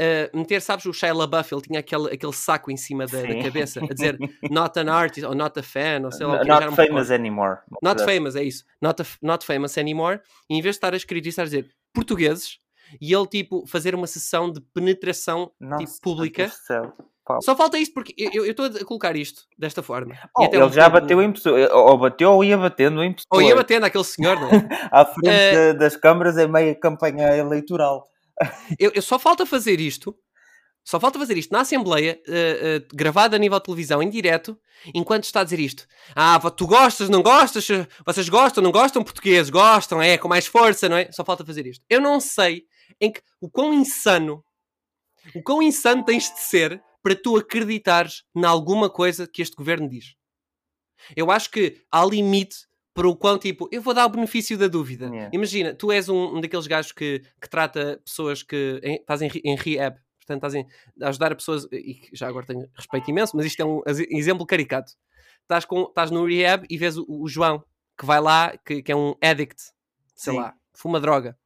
uh, meter, sabes, o Shia LaBeouf, ele tinha aquele, aquele saco em cima da, da cabeça a dizer [LAUGHS] not an artist ou not a fan, ou sei lá. Not famous anymore. Not famous, é isso. Not, a, not famous anymore. E em vez de estar a escrever isso, a dizer portugueses e ele, tipo, fazer uma sessão de penetração Nossa, tipo, pública. Só falta isto, porque eu estou a colocar isto desta forma. Oh, ele já bateu em pessoa, ou bateu ou ia batendo em pessoa. Ou ia batendo aquele senhor, não é? [LAUGHS] à frente uh, das câmaras em meia campanha eleitoral eu, eu, só falta fazer isto. Só falta fazer isto na Assembleia, uh, uh, gravado a nível de televisão, em direto, enquanto está a dizer isto. Ah, tu gostas, não gostas? Vocês gostam, não gostam? Português, gostam, é, com mais força, não é? Só falta fazer isto. Eu não sei em que, o quão insano, o quão insano tens de ser para tu acreditares em alguma coisa que este governo diz. Eu acho que há limite para o quão, tipo, eu vou dar o benefício da dúvida. Yeah. Imagina, tu és um, um, daqueles gajos que, que trata pessoas que em, estás em, em rehab, portanto estás em, a ajudar a pessoas, e já agora tenho respeito imenso, mas isto é um exemplo caricato. Estás, com, estás no rehab e vês o, o João, que vai lá, que, que é um addict, sei Sim. lá, fuma droga.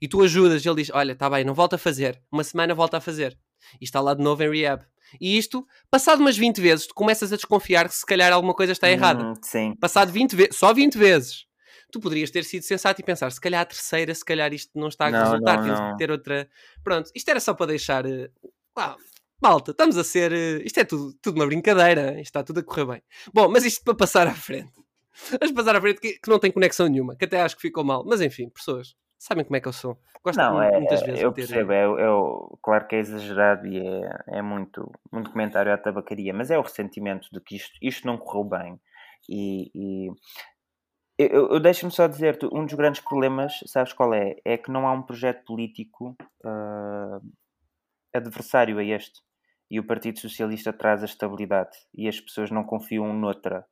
E tu ajudas, ele diz: Olha, está bem, não volta a fazer, uma semana volta a fazer. E está lá de novo em rehab. E isto, passado umas 20 vezes, tu começas a desconfiar que se calhar alguma coisa está errada. Hum, sim. Passado 20 vezes, só 20 vezes. Tu poderias ter sido sensato e pensar, se calhar a terceira, se calhar isto não está a não, resultar, não, temos não. que ter outra. Pronto, isto era só para deixar. Uh, malta, estamos a ser. Uh, isto é tudo, tudo uma brincadeira, isto está tudo a correr bem. Bom, mas isto para passar à frente. Vamos passar à frente que, que não tem conexão nenhuma, que até acho que ficou mal. Mas enfim, pessoas, sabem como é que eu sou. Gosto não, é, muitas vezes eu ter... percebo, é, é, claro que é exagerado e é, é muito, muito comentário à tabacaria, mas é o ressentimento de que isto, isto não correu bem. E, e eu, eu deixo-me só dizer-te, um dos grandes problemas, sabes qual é? É que não há um projeto político uh, adversário a este. E o Partido Socialista traz a estabilidade e as pessoas não confiam noutra.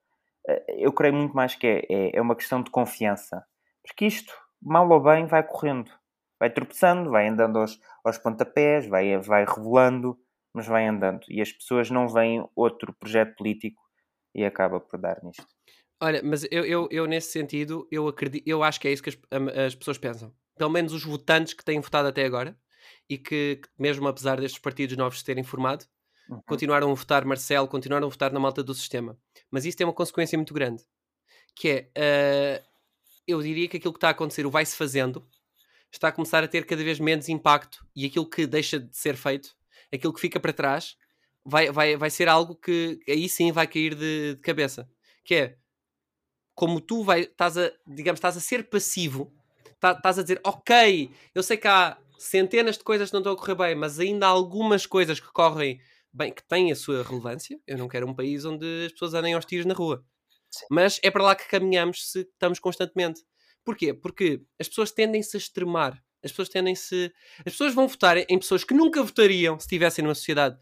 Uh, eu creio muito mais que é, é, é uma questão de confiança. Porque isto, mal ou bem, vai correndo. Vai tropeçando, vai andando aos, aos pontapés, vai, vai revelando, mas vai andando. E as pessoas não veem outro projeto político e acaba por dar nisto. Olha, mas eu, eu, eu nesse sentido, eu, acredito, eu acho que é isso que as, as pessoas pensam. Pelo menos os votantes que têm votado até agora e que, mesmo apesar destes partidos novos terem formado, uhum. continuaram a votar Marcelo, continuaram a votar na malta do sistema. Mas isso tem uma consequência muito grande, que é, uh, eu diria que aquilo que está a acontecer, o vai-se fazendo, está a começar a ter cada vez menos impacto e aquilo que deixa de ser feito, aquilo que fica para trás, vai, vai, vai ser algo que aí sim vai cair de, de cabeça. Que é como tu vai, estás a, digamos, estás a ser passivo, tá, estás a dizer, ok, eu sei que há centenas de coisas que não estão a correr bem, mas ainda há algumas coisas que correm bem, que têm a sua relevância. Eu não quero um país onde as pessoas andem aos tiros na rua. Mas é para lá que caminhamos se estamos constantemente. Porquê? Porque as pessoas tendem-se a extremar. As pessoas tendem-se. As pessoas vão votar em pessoas que nunca votariam se estivessem numa sociedade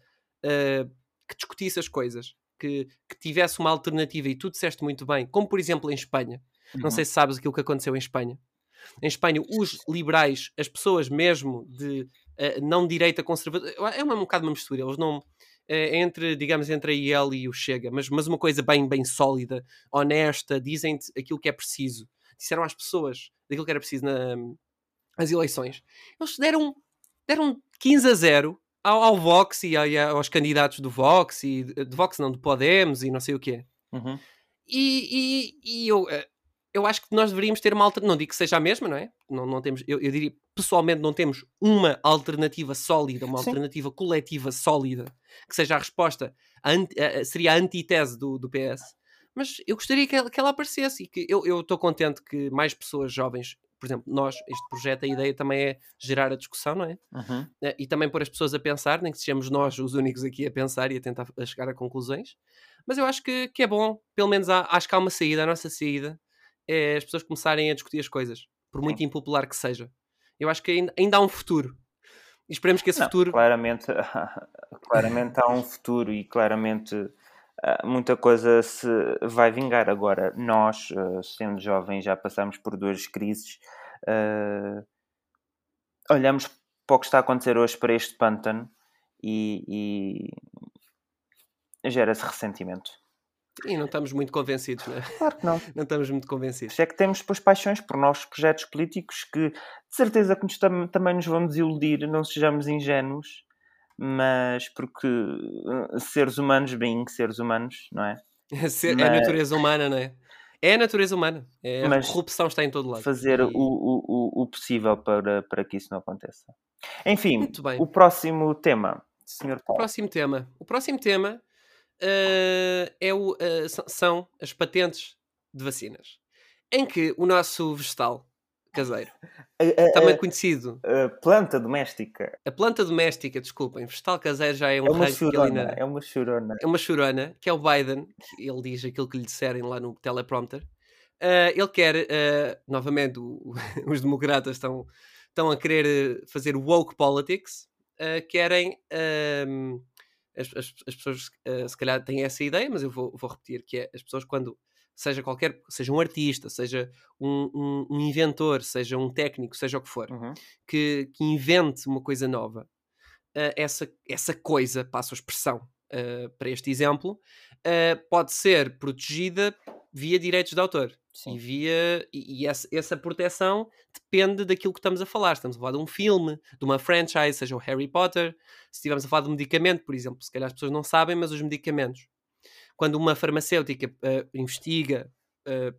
uh, que discutisse as coisas, que, que, tivesse uma alternativa, e tu disseste muito bem, como por exemplo em Espanha. Uhum. Não sei se sabes aquilo que aconteceu em Espanha. Em Espanha, os liberais, as pessoas mesmo de uh, não direita conservadora, é uma, um bocado uma mistura. Eles não entre, digamos, entre a IEL e o Chega, mas, mas uma coisa bem, bem sólida, honesta, dizem-te aquilo que é preciso. Disseram às pessoas daquilo que era preciso na, nas eleições. Eles deram, deram 15 a 0 ao, ao Vox e, aos candidatos do Vox, e de Vox não, do Podemos e não sei o quê. Uhum. E, e, e eu, eh, eu acho que nós deveríamos ter uma alternativa. Não digo que seja a mesma, não é? Não, não temos, eu, eu diria, pessoalmente, não temos uma alternativa sólida, uma Sim. alternativa coletiva sólida, que seja a resposta, a anti, a, seria a antítese do, do PS. Mas eu gostaria que ela, que ela aparecesse e que eu estou contente que mais pessoas jovens, por exemplo, nós, este projeto, a ideia também é gerar a discussão, não é? Uhum. E também pôr as pessoas a pensar, nem que sejamos nós os únicos aqui a pensar e a tentar a chegar a conclusões. Mas eu acho que, que é bom, pelo menos há, acho que há uma saída, a nossa saída é as pessoas começarem a discutir as coisas, por muito Sim. impopular que seja. Eu acho que ainda, ainda há um futuro. E esperemos que esse Não, futuro. Claramente, [LAUGHS] claramente há um futuro e claramente ah, muita coisa se vai vingar. Agora, nós, ah, sendo jovens, já passamos por duas crises. ah, olhamos para o que está a acontecer hoje para este pântano e, e gera-se ressentimento. E não estamos muito convencidos, não é? Claro que não. [LAUGHS] Não estamos muito convencidos. Isto é que temos depois paixões por novos projetos políticos que de certeza que tam- também nos vamos iludir, não sejamos ingênuos, mas porque uh, seres humanos, bem seres humanos, não é? [LAUGHS] Ser- É a Mas- natureza humana, não é? É a natureza humana. É, a Mas corrupção está em todo lado. Fazer E- o, o, o, o possível para, para que isso não aconteça. Enfim, o próximo tema, Sr. O Paulo. próximo tema. O próximo tema eh, é o, s- são as patentes de vacinas. Em que o nosso vegetal caseiro, [LAUGHS] A, a- também conhecido, a planta doméstica a planta doméstica, desculpem, vegetal caseiro já é um é uma churona, na- é uma churona. é uma churona, que é o Biden, que ele diz aquilo que lhe disserem lá no teleprompter. Ah, ele quer, ah, novamente, o- [LAUGHS] os democratas estão, estão a querer fazer woke politics, ah, querem. ahm, as, as- as pessoas, ah, se calhar, têm essa ideia, mas eu vou, vou repetir: que é as pessoas, quando seja qualquer, seja um artista, seja um, um- um inventor, seja um técnico, seja o que for, Uhum. que, que invente uma coisa nova, ah, essa, essa coisa, passo a expressão ah, para este exemplo, pode ser protegida via direitos de autor. Sim. E, via, e, e essa, essa proteção depende daquilo que estamos a falar. Estamos a falar de um filme, de uma franchise, seja o Harry Potter. Se estivermos a falar de um medicamento, por exemplo, se calhar as pessoas não sabem, mas os medicamentos, quando uma farmacêutica ah, investiga, ah,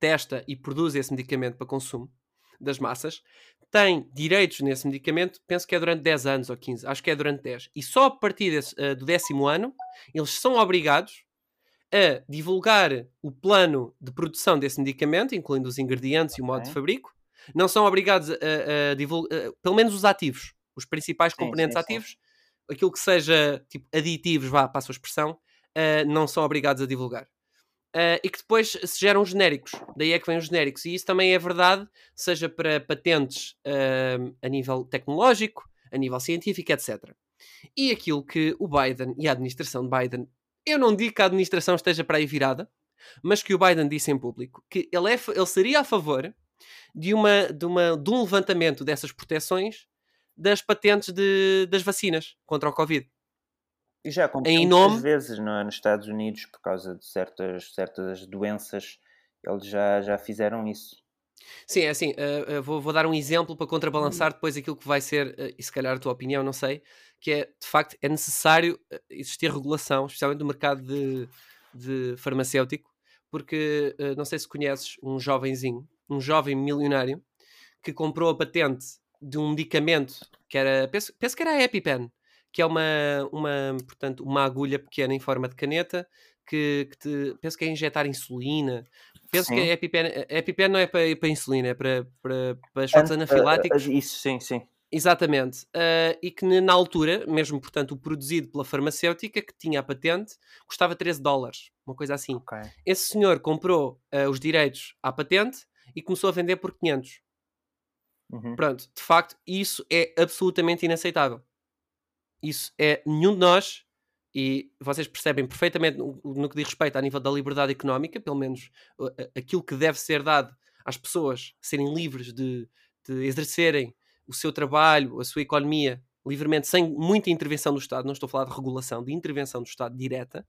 testa e produz esse medicamento para consumo das massas, tem direitos nesse medicamento, penso que é durante 10 anos ou 15, acho que é durante 10. E só a partir desse, ah, do décimo ano, eles são obrigados a divulgar o plano de produção desse medicamento, incluindo os ingredientes e o modo de fabrico. Não são obrigados a, a divulgar, pelo menos os ativos, os principais Sim, componentes sim, sim. ativos, aquilo que seja tipo aditivos, vá, para a sua expressão, ah, não são obrigados a divulgar. Ah, e que depois se geram genéricos. Daí é que vêm os genéricos. E isso também é verdade, seja para patentes ah, a nível tecnológico, a nível científico, etc. E aquilo que o Biden e a administração de Biden, eu não digo que a administração esteja para aí virada, mas que o Biden disse em público que ele, é, ele seria a favor de, uma, de, uma, de um levantamento dessas proteções das patentes de, das vacinas contra o Covid. E já aconteceu Em muitas nome- vezes não é? nos Estados Unidos, por causa de certas, certas doenças, eles já, já fizeram isso. Sim, é assim, uh, uh, vou, vou dar um exemplo para contrabalançar depois aquilo que vai ser, uh, e se calhar a tua opinião, não sei, que é, de facto, é necessário uh, existir regulação, especialmente no mercado de, de farmacêutico, porque uh, não sei se conheces um jovenzinho, um jovem milionário, que comprou a patente de um medicamento que era, penso, penso que era a EpiPen, que é uma, uma, portanto, uma agulha pequena em forma de caneta, que, que te, penso que é injetar insulina, Penso que Sim. a EpiPen, a EpiPen não é para, para insulina, é para, para, para choques Antes, anafiláticos. ah, ah, isso, sim, sim. Exatamente. Ah, e que na altura, mesmo portanto, o produzido pela farmacêutica, que tinha a patente, custava 13 dólares, uma coisa assim. Ok. Esse senhor comprou ah, os direitos à patente e começou a vender por 500. Uhum. Pronto, de facto, isso é absolutamente inaceitável. Isso é nenhum de nós, e vocês percebem perfeitamente no, no que diz respeito à nível da liberdade económica, pelo menos uh, uh, aquilo que deve ser dado às pessoas serem livres de, de exercerem o seu trabalho, a sua economia livremente, sem muita intervenção do Estado. Não estou a falar de regulação, de intervenção do Estado direta.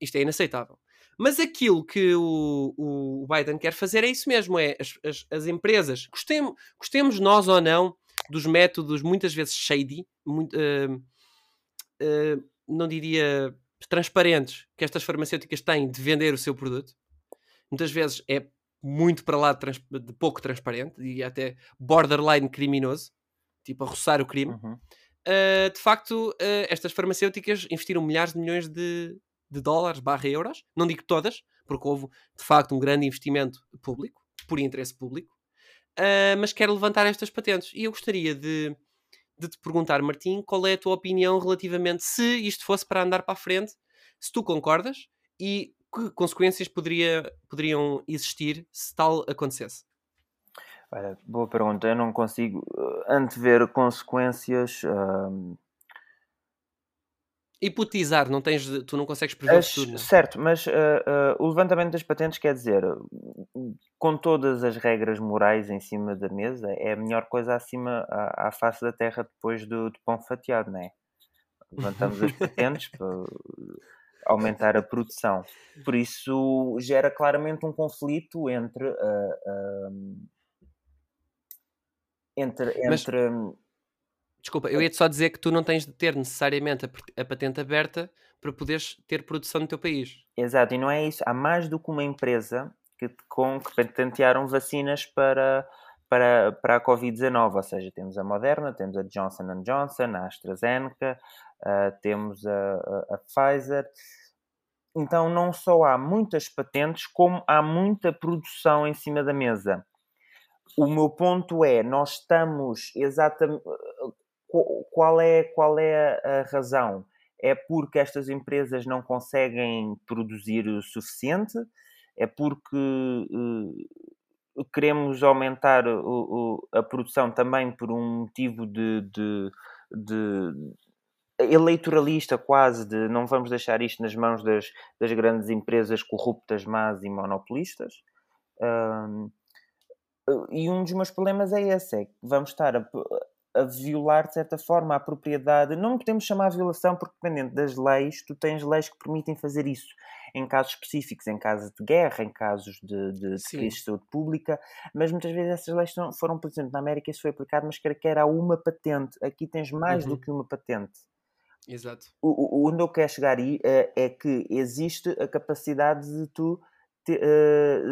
Isto é inaceitável. Mas aquilo que o, o Biden quer fazer é isso mesmo: é as, as, as empresas, gostemos, gostemos nós ou não dos métodos muitas vezes shady, muito, uh, uh, não diria transparentes, que estas farmacêuticas têm de vender o seu produto. Muitas vezes é muito para lá de, de pouco transparente e até borderline criminoso, tipo a roçar o crime. Uhum. Uh, de facto, uh, estas farmacêuticas investiram milhares de milhões de, de dólares barra euros, não digo todas, porque houve de facto um grande investimento público, por interesse público, uh, mas quero levantar estas patentes. E eu gostaria de, de te perguntar, Martim, qual é a tua opinião relativamente se isto fosse para andar para a frente, se tu concordas e que consequências poderia, poderiam existir se tal acontecesse? Olha, boa pergunta. Eu não consigo uh, antever consequências. Uh... hipotizar, não tens, tu não consegues prever As- o futuro. não é? certo, mas ah, ah, o levantamento das patentes quer dizer, com todas as regras morais em cima da mesa, é a melhor coisa acima à, à face da terra depois do, do pão fatiado, não é? [LAUGHS] Levantamos as patentes para aumentar a produção. Por isso gera claramente um conflito entre ah, ah, entre, Mas- entre Desculpa, eu ia-te só dizer que tu não tens de ter necessariamente a, a patente aberta para poderes ter produção no teu país. Exato, e não é isso. Há mais do que uma empresa que, com, que patentearam vacinas para, para, para a Covid-19. Ou seja, temos a Moderna, temos a Johnson Johnson, a AstraZeneca, ah, temos a, a- a Pfizer. Então, não só há muitas patentes, como há muita produção em cima da mesa. O meu ponto é, nós estamos exatamente... Qual é, qual é a razão? é porque estas empresas não conseguem produzir o suficiente, é porque eh, queremos aumentar o- o- a produção também por um motivo de, de- de eleitoralista quase, de não vamos deixar isto nas mãos das, das grandes empresas corruptas, más e monopolistas. Ahm, e um dos meus problemas é esse, é que vamos estar a, a violar, de certa forma, a propriedade. Não podemos chamar de violação, porque dependendo das leis, tu tens leis que permitem fazer isso. Em casos específicos, em casos de guerra, em casos de, de, de crise de saúde pública, mas muitas vezes essas leis não- foram, por exemplo, na América isso foi aplicado, mas quer quer há uma patente. Aqui tens mais Uhum. do que uma patente. Exato. O, o- onde eu quero chegar aí é, é que existe a capacidade de tu te- eh,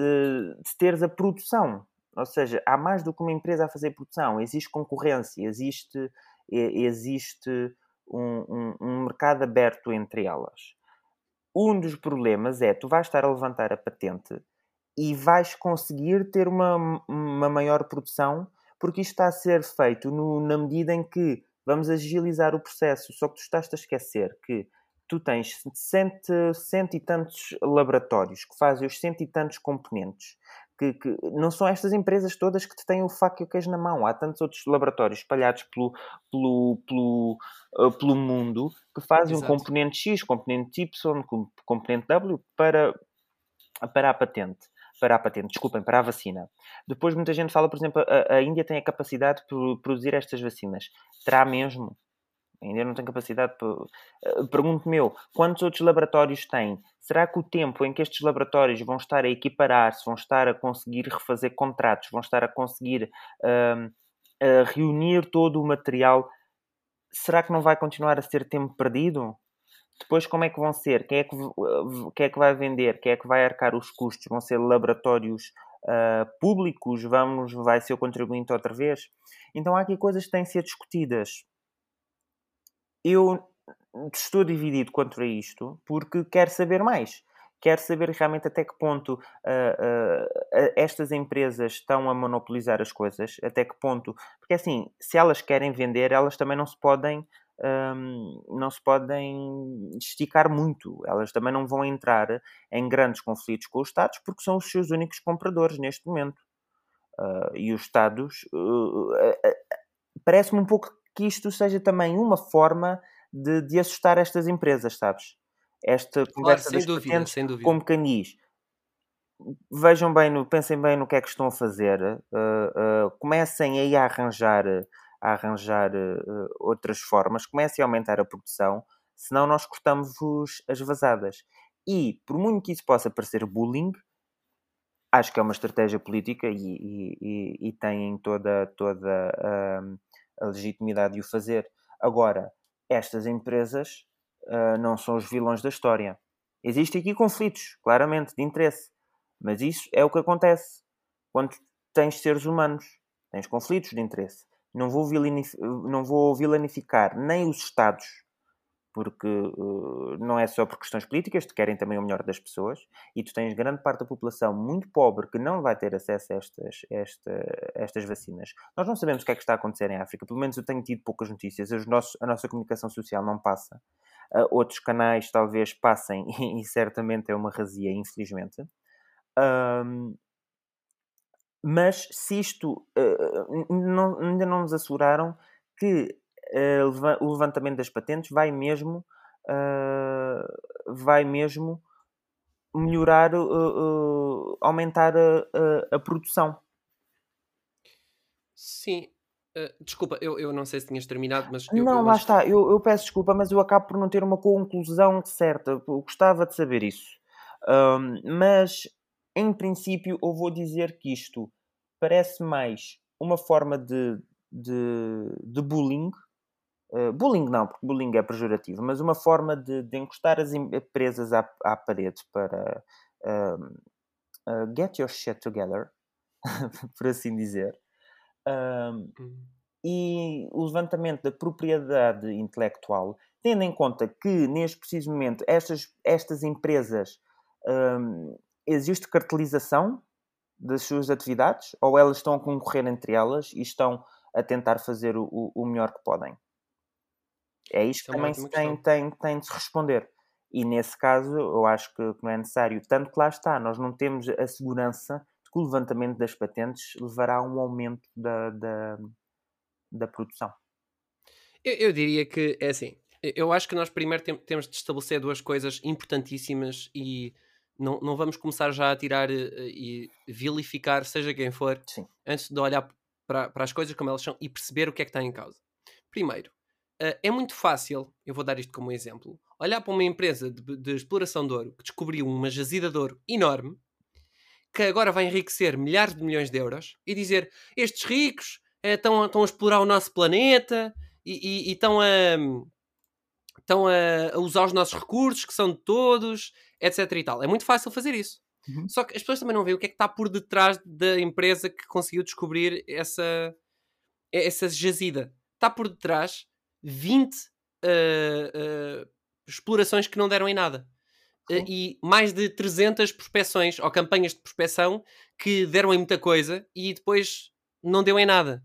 de teres a produção. Ou seja, há mais do que uma empresa a fazer produção. Existe concorrência, existe, existe um, um- um mercado aberto entre elas. Um dos problemas é tu vais estar a levantar a patente e vais conseguir ter uma, uma maior produção porque isto está a ser feito no- na medida em que vamos agilizar o processo. Só que tu estás a esquecer que tu tens cento, cento e tantos laboratórios que fazem os cento e tantos componentes. Que, que não são estas empresas todas que te têm o faco e o queijo na mão. Há tantos outros laboratórios espalhados pelo, pelo, pelo, eh, pelo mundo que fazem um Exato. componente X, componente Y, com- componente W para, para a patente. Para a patente, desculpem, para a vacina. Depois muita gente fala, por exemplo, a, a Índia tem a capacidade de pro- produzir estas vacinas. Terá mesmo? A Índia não tem capacidade para. Eh, Pergunto-me eu, quantos outros laboratórios têm? Será que o tempo em que estes laboratórios vão estar a equiparar-se, vão estar a conseguir refazer contratos, vão estar a conseguir ahm, a reunir todo o material, será que não vai continuar a ser tempo perdido? Depois, como é que vão ser? Quem é que, v- quem é que vai vender? Quem é que vai arcar os custos? Vão ser laboratórios ah, públicos? Vamos, vai ser o contribuinte outra vez? Então, há aqui coisas que têm de ser discutidas. Eu estou dividido quanto a isto porque quero saber mais. Quero saber realmente até que ponto ah, ah, estas empresas estão a monopolizar as coisas, até que ponto. Porque assim, se elas querem vender, elas também não se podem hum, não se podem esticar muito. Elas também não vão entrar em grandes conflitos com os Estados porque são os seus únicos compradores neste momento. Ah, e os Estados. uh, Parece-me um pouco que isto seja também uma forma de, de assustar estas empresas, sabes? Esta Claro, conversa sem das dúvida, sem dúvida. como diz, vejam bem, no, pensem bem no que é que estão a fazer, uh, uh, comecem aí a arranjar, a arranjar uh, outras formas, comecem a aumentar a produção, senão nós cortamos-vos as vazadas. E, por muito que isso possa parecer bullying, acho que é uma estratégia política e, e, e, e têm toda, toda hum, a legitimidade de o fazer. Agora, estas empresas uh, não são os vilões da história. Existem aqui conflitos, claramente, de interesse. Mas isso é o que acontece quando tens seres humanos. Tens conflitos de interesse. Não vou, vilanif- não vou vilanificar nem os Estados, porque uh, não é só por questões políticas, te querem também o melhor das pessoas, e tu tens grande parte da população muito pobre que não vai ter acesso a estas, esta, estas vacinas. Nós não sabemos o que é que está a acontecer em África, pelo menos eu tenho tido poucas notícias, Os nossos, a nossa comunicação social não passa. Uh, outros canais talvez passem, [LAUGHS] e certamente é uma razia, infelizmente. Um, mas se isto uh, não, ainda não nos asseguraram que o levantamento das patentes vai mesmo uh, vai mesmo melhorar, uh, aumentar a, a, produção. Sim. desculpa, eu, eu não sei se tinhas terminado, mas. Eu, não, eu, lá está, eu, eu peço desculpa, mas eu acabo por não ter uma conclusão certa. Eu gostava de saber isso. Um, mas, em princípio, eu vou dizer que isto parece mais uma forma de, de, de bullying. Uh, bullying não, porque bullying é pejorativo, mas uma forma de, de encostar as empresas à, à parede para uh, uh, get your shit together, [LAUGHS] por assim dizer. Hum. E o levantamento da propriedade intelectual, tendo em conta que neste preciso momento estas, estas empresas um, existe cartelização das suas atividades ou elas estão a concorrer entre elas e estão a tentar fazer o, o melhor que podem? É isto que é também se tem, tem, tem de se responder. E nesse caso, eu acho que não é necessário. Tanto que lá está, nós não temos a segurança de que o levantamento das patentes levará a um aumento da, da, da produção. Eu, eu, diria que é assim. Eu acho que nós primeiro tem, temos de estabelecer duas coisas importantíssimas e não, não vamos começar já a tirar uh, e vilificar, seja quem for, Sim. antes de olhar para, para as coisas como elas são e perceber o que é que está em causa. Primeiro, uh, é muito fácil, eu vou dar isto como exemplo, olhar para uma empresa de, de exploração de ouro que descobriu uma jazida de ouro enorme, que agora vai enriquecer milhares de milhões de euros, e dizer: estes ricos uh, estão, estão a explorar o nosso planeta e, e, e estão a estão a, a, usar os nossos recursos, que são de todos, etc. e tal. É muito fácil fazer isso. Uhum. Só que as pessoas também não veem o que é que está por detrás da empresa que conseguiu descobrir essa, essa jazida. Está por detrás 20 uh, uh, explorações que não deram em nada. Uh, e mais de 300 prospeções ou campanhas de prospeção que deram em muita coisa e depois não deu em nada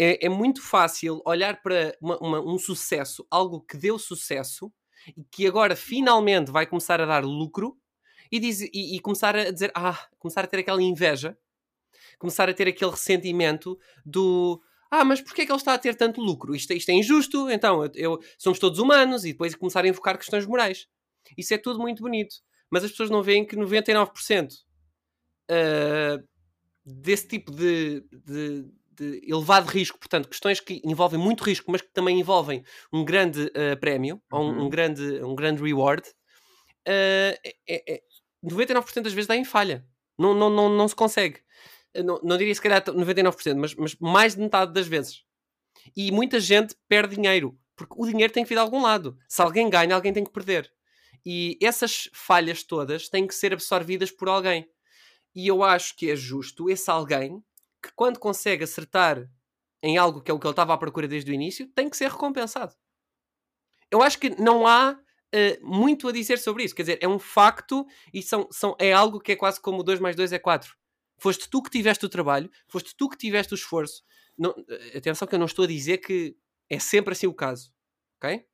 é, é muito fácil olhar para uma, uma, um sucesso, algo que deu sucesso e que agora finalmente vai começar a dar lucro e, diz, e, e começar a dizer, ah, começar a ter aquela inveja, começar a ter aquele ressentimento do ah, mas porquê é que ele está a ter tanto lucro? Isto, isto é injusto, então eu, eu, somos todos humanos e depois começar a invocar questões morais. Isso é tudo muito bonito. Mas as pessoas não veem que 99% uh, ah, desse tipo de, de, de elevado risco, portanto, questões que envolvem muito risco, mas que também envolvem um grande uh, prémio, uhum. ou um, um, uhum. grande, um grande reward, uh, é, é, 99% das vezes dá em falha. Não, não, não, não se consegue. Não, não diria se calhar 99%, mas, mas mais de metade das vezes. E muita gente perde dinheiro, porque o dinheiro tem que vir de algum lado. Se alguém ganha, alguém tem que perder. E essas falhas todas têm que ser absorvidas por alguém. E eu acho que é justo esse alguém que quando consegue acertar em algo que é o que ele estava à procura desde o início, tem que ser recompensado. Eu acho que não há uh, muito a dizer sobre isso. Quer dizer, é um facto e são, são, é algo que é quase como 2 mais 2 é 4. Foste tu que tiveste o trabalho, foste tu que tiveste o esforço. Não, eh, atenção que eu não estou a dizer que é sempre assim o caso. Ok?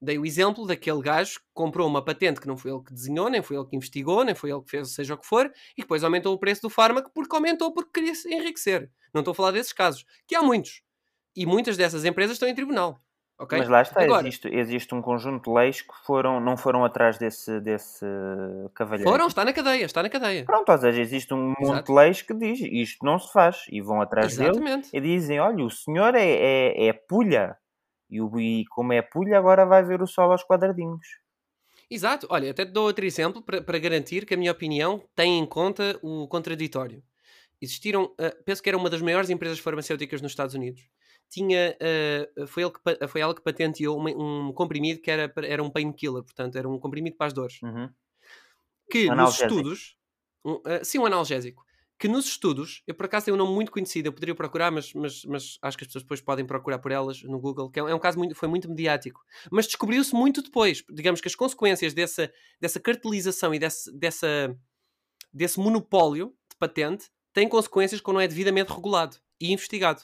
Dei o exemplo daquele gajo que comprou uma patente que não foi ele que desenhou, nem foi ele que investigou, nem foi ele que fez, seja o que for, e depois aumentou o preço do fármaco porque aumentou porque queria enriquecer. Não estou a falar desses casos, que há muitos. E muitas dessas empresas estão em tribunal. Okay? Mas lá está, Agora, existe, existe um conjunto de leis que foram, não foram atrás desse, desse cavalheiro. Foram, está na cadeia, está na cadeia. Pronto, ou seja, existe um Exato. monte de leis que diz isto não se faz e vão atrás Exatamente. dele e dizem: olha, o senhor é, é, é pulha, e, o, e como é pulha, agora vai ver o sol aos quadradinhos. Exato. Olha, até te dou outro exemplo para, para garantir que a minha opinião tem em conta o contraditório. Existiram, uh, penso que era uma das maiores empresas farmacêuticas nos Estados Unidos. Tinha, uh, foi, ele que, foi ela que patenteou um, um comprimido que era, era um painkiller, portanto, era um comprimido para as dores. Uhum. Que um nos estudos, um, uh, sim, um analgésico, que nos estudos, eu por acaso tenho um nome muito conhecido, eu poderia procurar, mas, mas, mas acho que as pessoas depois podem procurar por elas no Google, que é, é um caso muito, foi muito mediático. Mas descobriu-se muito depois, digamos que as consequências dessa, dessa cartelização e desse, dessa, desse monopólio de patente têm consequências quando não é devidamente regulado e investigado.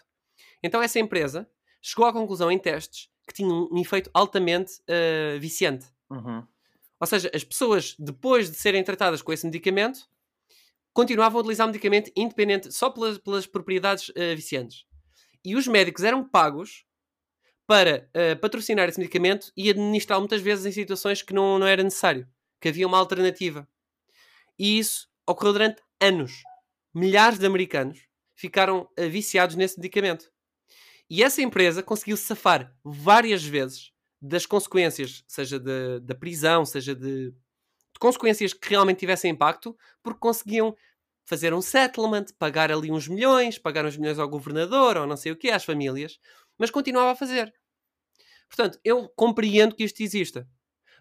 Então essa empresa chegou à conclusão em testes que tinha um efeito altamente uh, viciante. Uhum. Ou seja, as pessoas, depois de serem tratadas com esse medicamento, continuavam a utilizar o medicamento independente, só pelas, pelas propriedades uh, viciantes. E os médicos eram pagos para uh, patrocinar esse medicamento e administrá-lo muitas vezes em situações que não, não era necessário, que havia uma alternativa. E isso ocorreu durante anos. Milhares de americanos ficaram viciados nesse medicamento. E essa empresa conseguiu safar várias vezes das consequências, seja da prisão, seja de, de consequências que realmente tivessem impacto, porque conseguiam fazer um settlement, pagar ali uns milhões, pagar uns milhões ao governador ou não sei o que, às famílias, mas continuava a fazer. Portanto, eu compreendo que isto exista,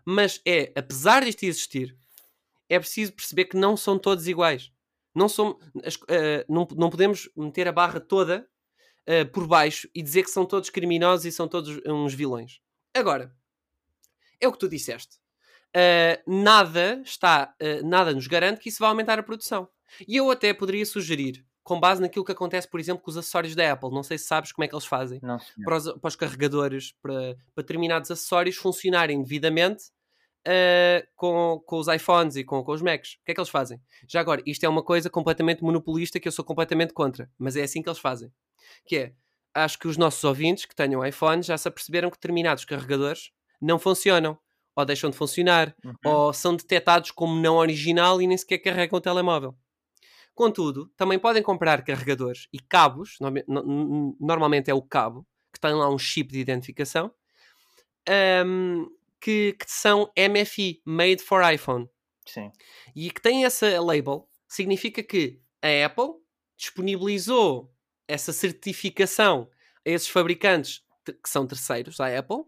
mas é, apesar disto existir, é preciso perceber que não são todos iguais. Não, são, uh, não, não podemos meter a barra toda uh, por baixo e dizer que são todos criminosos e são todos uns vilões. Agora, é o que tu disseste. Uh, nada está, nada nos garante que isso vai aumentar a produção. E eu até poderia sugerir, com base naquilo que acontece, por exemplo, com os acessórios da Apple. Não sei se sabes como é que eles fazem. Não, para, os, para os carregadores, para, para determinados acessórios funcionarem devidamente uh, com, com os iPhones e com, com os Macs. O que é que eles fazem? Já agora, isto é uma coisa completamente monopolista que eu sou completamente contra. Mas é assim que eles fazem. Que é, acho que os nossos ouvintes que tenham iPhone já se aperceberam que determinados carregadores não funcionam ou deixam de funcionar, uhum. ou são detectados como não original e nem sequer carregam o telemóvel. Contudo, também podem comprar carregadores e cabos, normalmente é o cabo, que tem lá um chip de identificação, um, que, que, são MFI, Made for iPhone. Sim. E que tem essa label, significa que a Apple disponibilizou essa certificação a esses fabricantes que são terceiros, à Apple,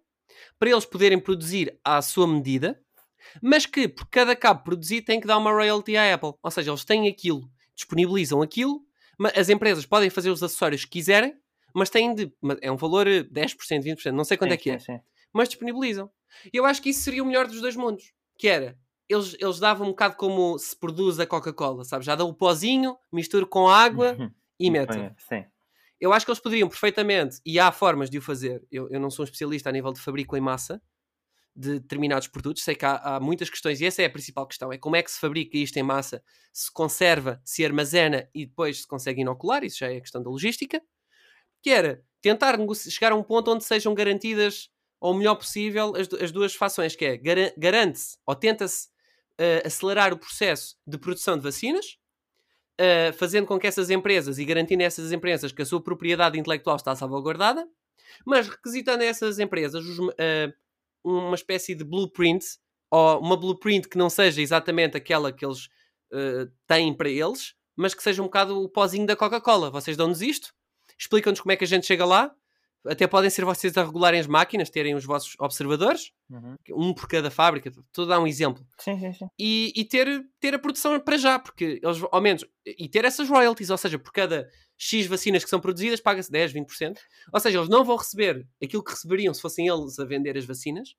para eles poderem produzir à sua medida, mas que por cada cabo produzido tem que dar uma royalty à Apple. Ou seja, eles têm aquilo disponibilizam aquilo, as empresas podem fazer os acessórios que quiserem, mas têm de. É um valor 10%, eh, 20%, não sei quanto sim, é que é. Sim, Mas disponibilizam. E eu acho que isso seria o melhor dos dois mundos. Que era, eles, eles davam um bocado como se produz a Coca-Cola, sabe? Já dão o pozinho, mistura com água e metem. Sim. Eu acho que eles poderiam perfeitamente, e há formas de o fazer. Eu, eu não sou um especialista a nível de fabrico em massa, de determinados produtos. Sei que há, há, muitas questões e essa é a principal questão: é como é que se fabrica isto em massa, se conserva, se armazena e depois se consegue inocular. Isso já é a questão da logística. Que era tentar chegar a um ponto onde sejam garantidas ao melhor possível as, as duas fações, que é garante-se ou tenta-se uh, acelerar o processo de produção de vacinas, uh, fazendo com que essas empresas e garantindo a essas empresas que a sua propriedade intelectual está salvaguardada, mas requisitando a essas empresas os, uh, uma espécie de blueprint, ou uma blueprint que não seja exatamente aquela que eles uh, têm para eles, mas que seja um bocado o pozinho da Coca-Cola. Vocês dão-nos isto, explicam-nos como é que a gente chega lá, até podem ser vocês a regularem as máquinas, terem os vossos observadores, uhum. um por cada fábrica, estou a dar um exemplo. Sim, sim, sim. E, e, ter, ter a produção para já, porque eles, ao menos, e ter essas royalties, ou seja, por cada X vacinas que são produzidas, paga-se 10, 20%. Ou seja, eles não vão receber aquilo que receberiam se fossem eles a vender as vacinas,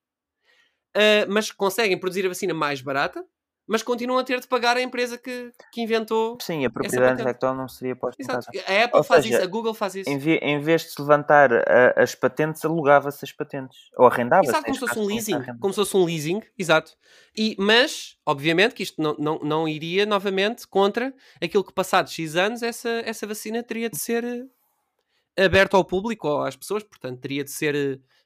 uh, mas conseguem produzir a vacina mais barata, mas continuam a ter de pagar a empresa que, que inventou. Sim, a propriedade intelectual não seria posta Exato. A Apple Ou faz seja, isso, a Google faz isso. Em, em vez de se levantar a, as patentes, alugava-se as patentes. Ou arrendava-se. Exato, como se fosse um leasing. Como se fosse um leasing, exato. E, mas, obviamente, que isto não, não, não iria novamente contra aquilo que, passados X anos, essa, essa vacina teria de ser eh, aberta ao público ou às pessoas, portanto, teria de ser.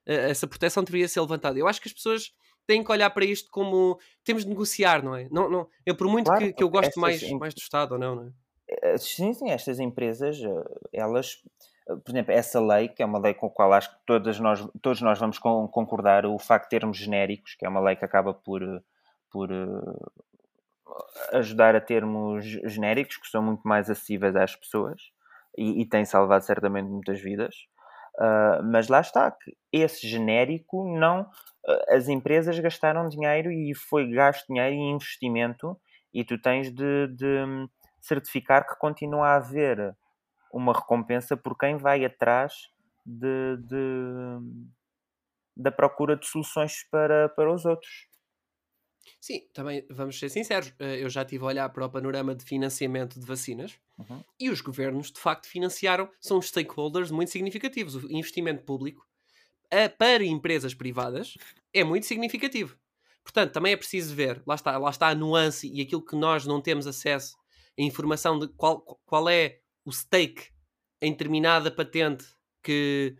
Eh, essa proteção deveria ser levantada. Eu acho que as pessoas têm que olhar para isto como temos de negociar, não é? Não, não, eu, por muito claro, que, que, eu gosto mais, mais do Estado ou não, não é? Eh, sim, sim, estas empresas, eh, elas, eh, por exemplo, essa lei, que é uma lei com a qual acho que todas nós, todos nós vamos concordar, o facto de termos genéricos, que é uma lei que acaba por, por ajudar a termos genéricos que são muito mais acessíveis às pessoas e, e tem salvado certamente muitas vidas. Uh, mas lá está, que esse genérico não as empresas gastaram dinheiro e foi gasto dinheiro em investimento e tu tens de, de certificar que continua a haver uma recompensa por quem vai atrás de, de, da procura de soluções para, para os outros. Sim, também vamos ser sinceros. Eh, eu já estive a olhar para o panorama de financiamento de vacinas uhum. e os governos, de facto, financiaram, são stakeholders muito significativos. O investimento público a, para empresas privadas é muito significativo. Portanto, também é preciso ver, lá está, lá está a nuance e aquilo que nós não temos acesso, a informação de qual, qual é o stake em determinada patente que,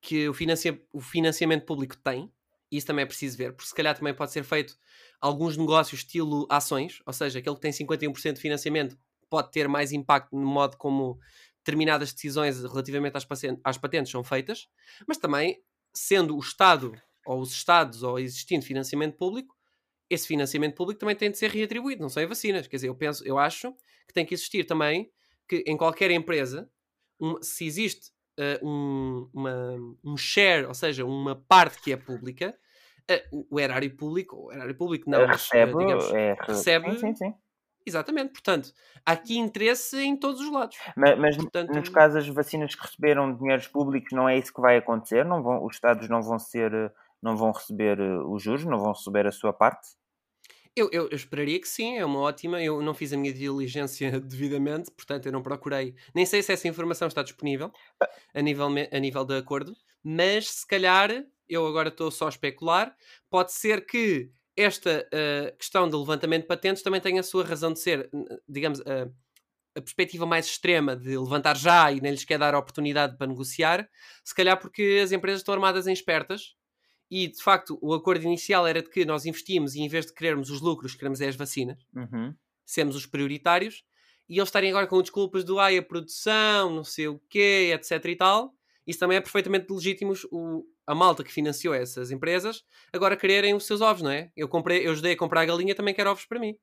que o, financia, o financiamento público tem, isso também é preciso ver, porque se calhar também pode ser feito alguns negócios estilo ações, ou seja, aquele que tem 51% de financiamento pode ter mais impacto no modo como determinadas decisões relativamente às, às patentes são feitas, mas também, sendo o Estado ou os Estados ou existindo financiamento público, esse financiamento público também tem de ser reatribuído, não só em vacinas. Quer dizer, eu penso, eu acho que tem que existir também que em qualquer empresa, um, se existe uh, um, uma, um share, ou seja, uma parte que é pública, uh, o erário público, o erário público não, recebe, mas, digamos, é, recebe. Sim, sim, sim. Exatamente, portanto, há aqui interesse em todos os lados. Mas, mas Portanto- nos casos as vacinas que receberam dinheiros públicos não é isso que vai acontecer? Não vão, os Estados não vão ser, eh, não vão receber eh, os juros, não vão receber a sua parte? Eu, eu, eu esperaria que sim, é uma ótima. Eu não fiz a minha diligência [LAUGHS] devidamente, portanto, eu não procurei. Nem sei se essa informação está disponível a nível, a nível de acordo, mas se calhar, eu agora estou só a especular, pode ser que esta ah, questão do levantamento de patentes também tenha a sua razão de ser, digamos, ah, a perspectiva mais extrema de levantar já e nem lhes quer dar a oportunidade para negociar, se calhar porque as empresas estão armadas em espertas e de facto o acordo inicial era de que nós investimos e em vez de querermos os lucros, queremos é as vacinas, Uhum. sermos os prioritários, e eles estarem agora com desculpas do ai, a produção, não sei o quê, etc e tal. Isso também é perfeitamente legítimo o, a malta que financiou essas empresas agora quererem os seus ovos, não é? Eu, comprei, eu ajudei a comprar a galinha, também quero ovos para mim.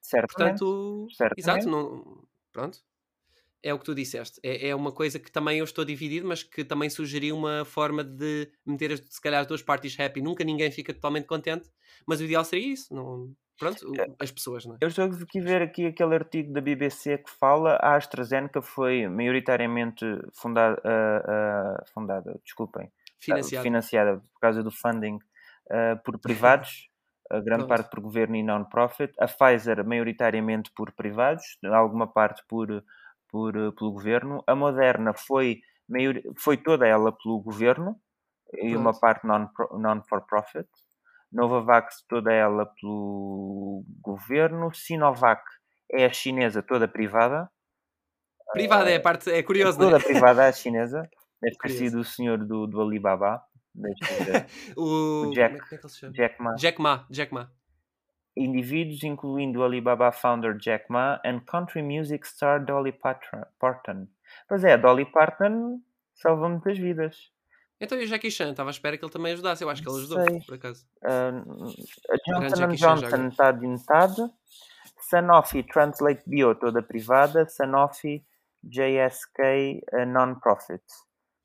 Certamente. Portanto, exato, não, pronto. É o que tu disseste. É, é uma coisa que também eu estou dividido, mas que também sugeri uma forma de meter, as, se calhar, as duas partes happy. Nunca ninguém fica totalmente contente, mas o ideal seria isso. Não, pronto, É. as pessoas, não é? Eu estou aqui a ver aqui aquele artigo da BBC que fala a AstraZeneca foi maioritariamente fundada, ah, ah, fundada desculpem, ah, Financiado. financiada por causa do funding ah, por privados, [LAUGHS] a grande Pronto. parte por governo e non-profit. A Pfizer maioritariamente por privados, alguma parte por, por, ah, pelo governo. A Moderna foi, maior, foi toda ela pelo governo e uma parte non-for-profit. Novavax toda ela pelo governo. Sinovac é a chinesa toda privada. Privada é a parte, é curioso, não Toda é? privada a [LAUGHS] chinesa. Deve ter sido o senhor do, do Alibaba. Deixa eu ver. O, O Jack- é? Jack Ma. Jack Ma. Jack Ma. Indivíduos incluindo o Alibaba founder Jack Ma and country music star Dolly Parton. Pois é, Dolly Parton salva muitas vidas. Então e o Jackie Chan? Estava à espera que ele também ajudasse. Eu acho que ele ajudou, Sei. por acaso. A Grande Johnson Johnson está de metade. Sanofi Translate Bio toda privada. Sanofi JSK a non-profit.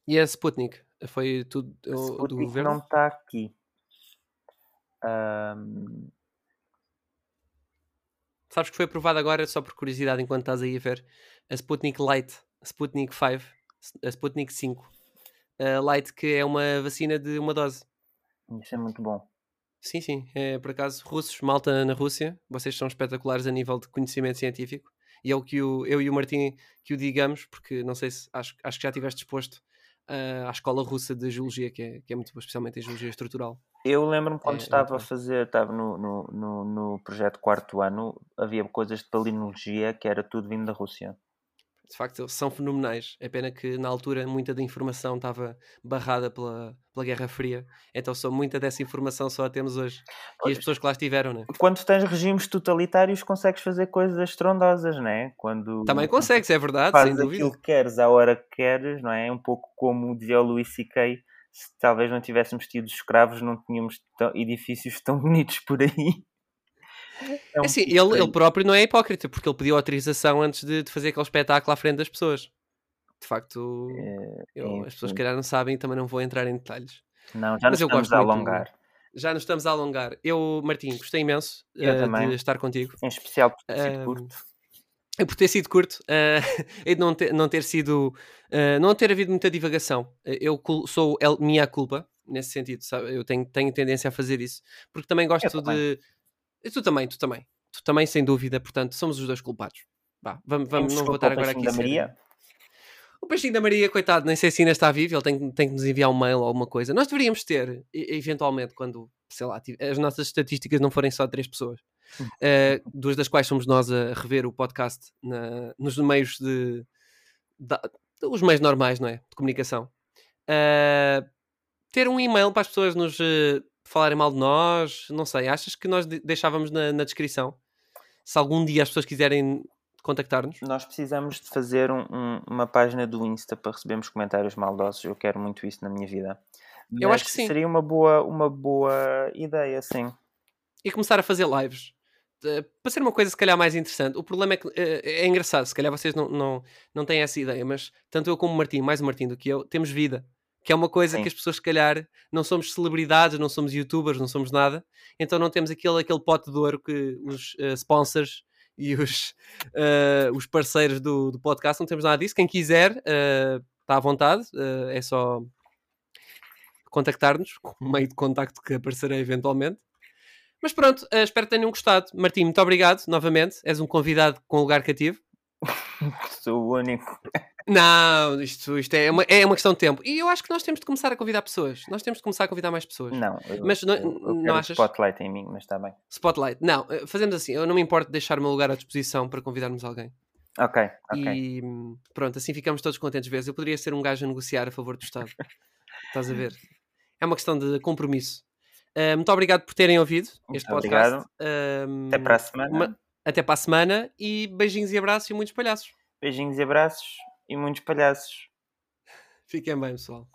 E a Sputnik? Foi tudo o- do Sputnik governo? não está aqui. Ahm, Sabes que foi aprovado agora, só por curiosidade, enquanto estás aí a ver, a Sputnik Light, a Sputnik 5, a Sputnik 5. A Light, que é uma vacina de uma dose. isso é muito bom. Sim, sim. É, por acaso, russos, malta na Rússia, vocês são espetaculares a nível de conhecimento científico. E é o que o, eu e o Martim que o digamos, porque não sei se acho, acho que já estiveste exposto ah, à escola russa de geologia, que é, que é muito boa, especialmente em geologia estrutural. Eu lembro-me quando É, é estava a muito bom. fazer, estava no, no, no, no projeto quarto ano, havia coisas de palinologia que era tudo vindo da Rússia. De facto, são fenomenais. É pena que na altura muita da informação estava barrada pela, pela Guerra Fria. Então só muita dessa informação só a temos hoje. E as pessoas que lá estiveram, né? Quando tens regimes totalitários, consegues fazer coisas estrondosas, não é? Quando Também consegues, é verdade, fazes sem dúvida. aquilo que queres à hora que queres, não é? Um pouco como dizia o Louis C.K. Se talvez não tivéssemos tido escravos, não tínhamos tão- edifícios tão bonitos por aí. É um É assim, ele, ele próprio não é hipócrita, porque ele pediu autorização antes de, de fazer aquele espetáculo à frente das pessoas. De facto, É, eu- as pessoas que calhar não sabem e também não vou entrar em detalhes. Não, já nos Mas eu estamos gosto a muito- alongar. Já nos estamos a alongar. Eu, Martim, gostei imenso também. de estar contigo. Em especial por ter sido Ahm, curto. E por ter sido curto [LAUGHS] eh, e de não ter, não ter sido eh, não ter havido muita divagação Eh, eu sou el, minha culpa nesse sentido sabe? eu tenho, tenho tendência a fazer isso porque também gosto também. de e tu também tu também tu também sem dúvida portanto somos os dois culpados Vá, vamos, vamos não vou estar agora aqui da Maria. o peixinho da Maria coitado nem sei se ainda está vivo ele tem, tem que nos enviar um mail ou alguma coisa nós deveríamos ter eventualmente quando sei lá as nossas estatísticas não forem só três pessoas eh, duas das quais somos nós a rever o podcast na- nos meios de, da- os meios normais, não é? De comunicação. uh, ter um e-mail para as pessoas nos uh, falarem mal de nós. Não sei, achas que nós de deixávamos na, na, descrição? Se algum dia as pessoas quiserem contactar-nos? Nós precisamos de fazer um, um, uma página do Insta para recebermos comentários maldosos. Eu quero muito isso na minha vida. Mas Eu acho que sim. Seria uma boa, uma boa ideia, sim. E começar a fazer lives. Uh, para ser uma coisa se calhar mais interessante. O problema é que uh, é engraçado, se calhar vocês não, não, não têm essa ideia, mas tanto eu como o Martim, mais o Martim do que eu, temos vida. Que é uma coisa Sim. que as pessoas, se calhar, não somos celebridades, não somos youtubers, não somos nada, então não temos aquele, aquele pote de ouro que os uh, sponsors e os, os parceiros do, do, podcast não temos nada disso. Quem quiser, está à vontade, é só contactar-nos, com o meio de contacto que aparecerá eventualmente. Mas pronto, uh, espero que tenham gostado. Martim, muito obrigado novamente. És um convidado com lugar cativo. [LAUGHS] Sou o único. Não, isto, isto é, uma, é uma questão de tempo. E eu acho que nós temos de começar a convidar pessoas. Nós temos de começar a convidar mais pessoas. Não, eu, mas não, eu, eu não achas? spotlight em mim, mas está bem. Spotlight. Não, eh, fazemos assim. Eu não me importo de deixar o meu lugar à disposição para convidarmos alguém. Ok, ok. E pronto, assim ficamos todos contentes. Vezes eu poderia ser um gajo a negociar a favor do Estado. Estás a ver? É uma questão de compromisso. Uh, muito obrigado por terem ouvido muito este podcast. Obrigado. Uh, até para a semana. Uma, até para a semana e beijinhos e abraços e muitos palhaços. Beijinhos e abraços e muitos palhaços. [LAUGHS] Fiquem bem, pessoal.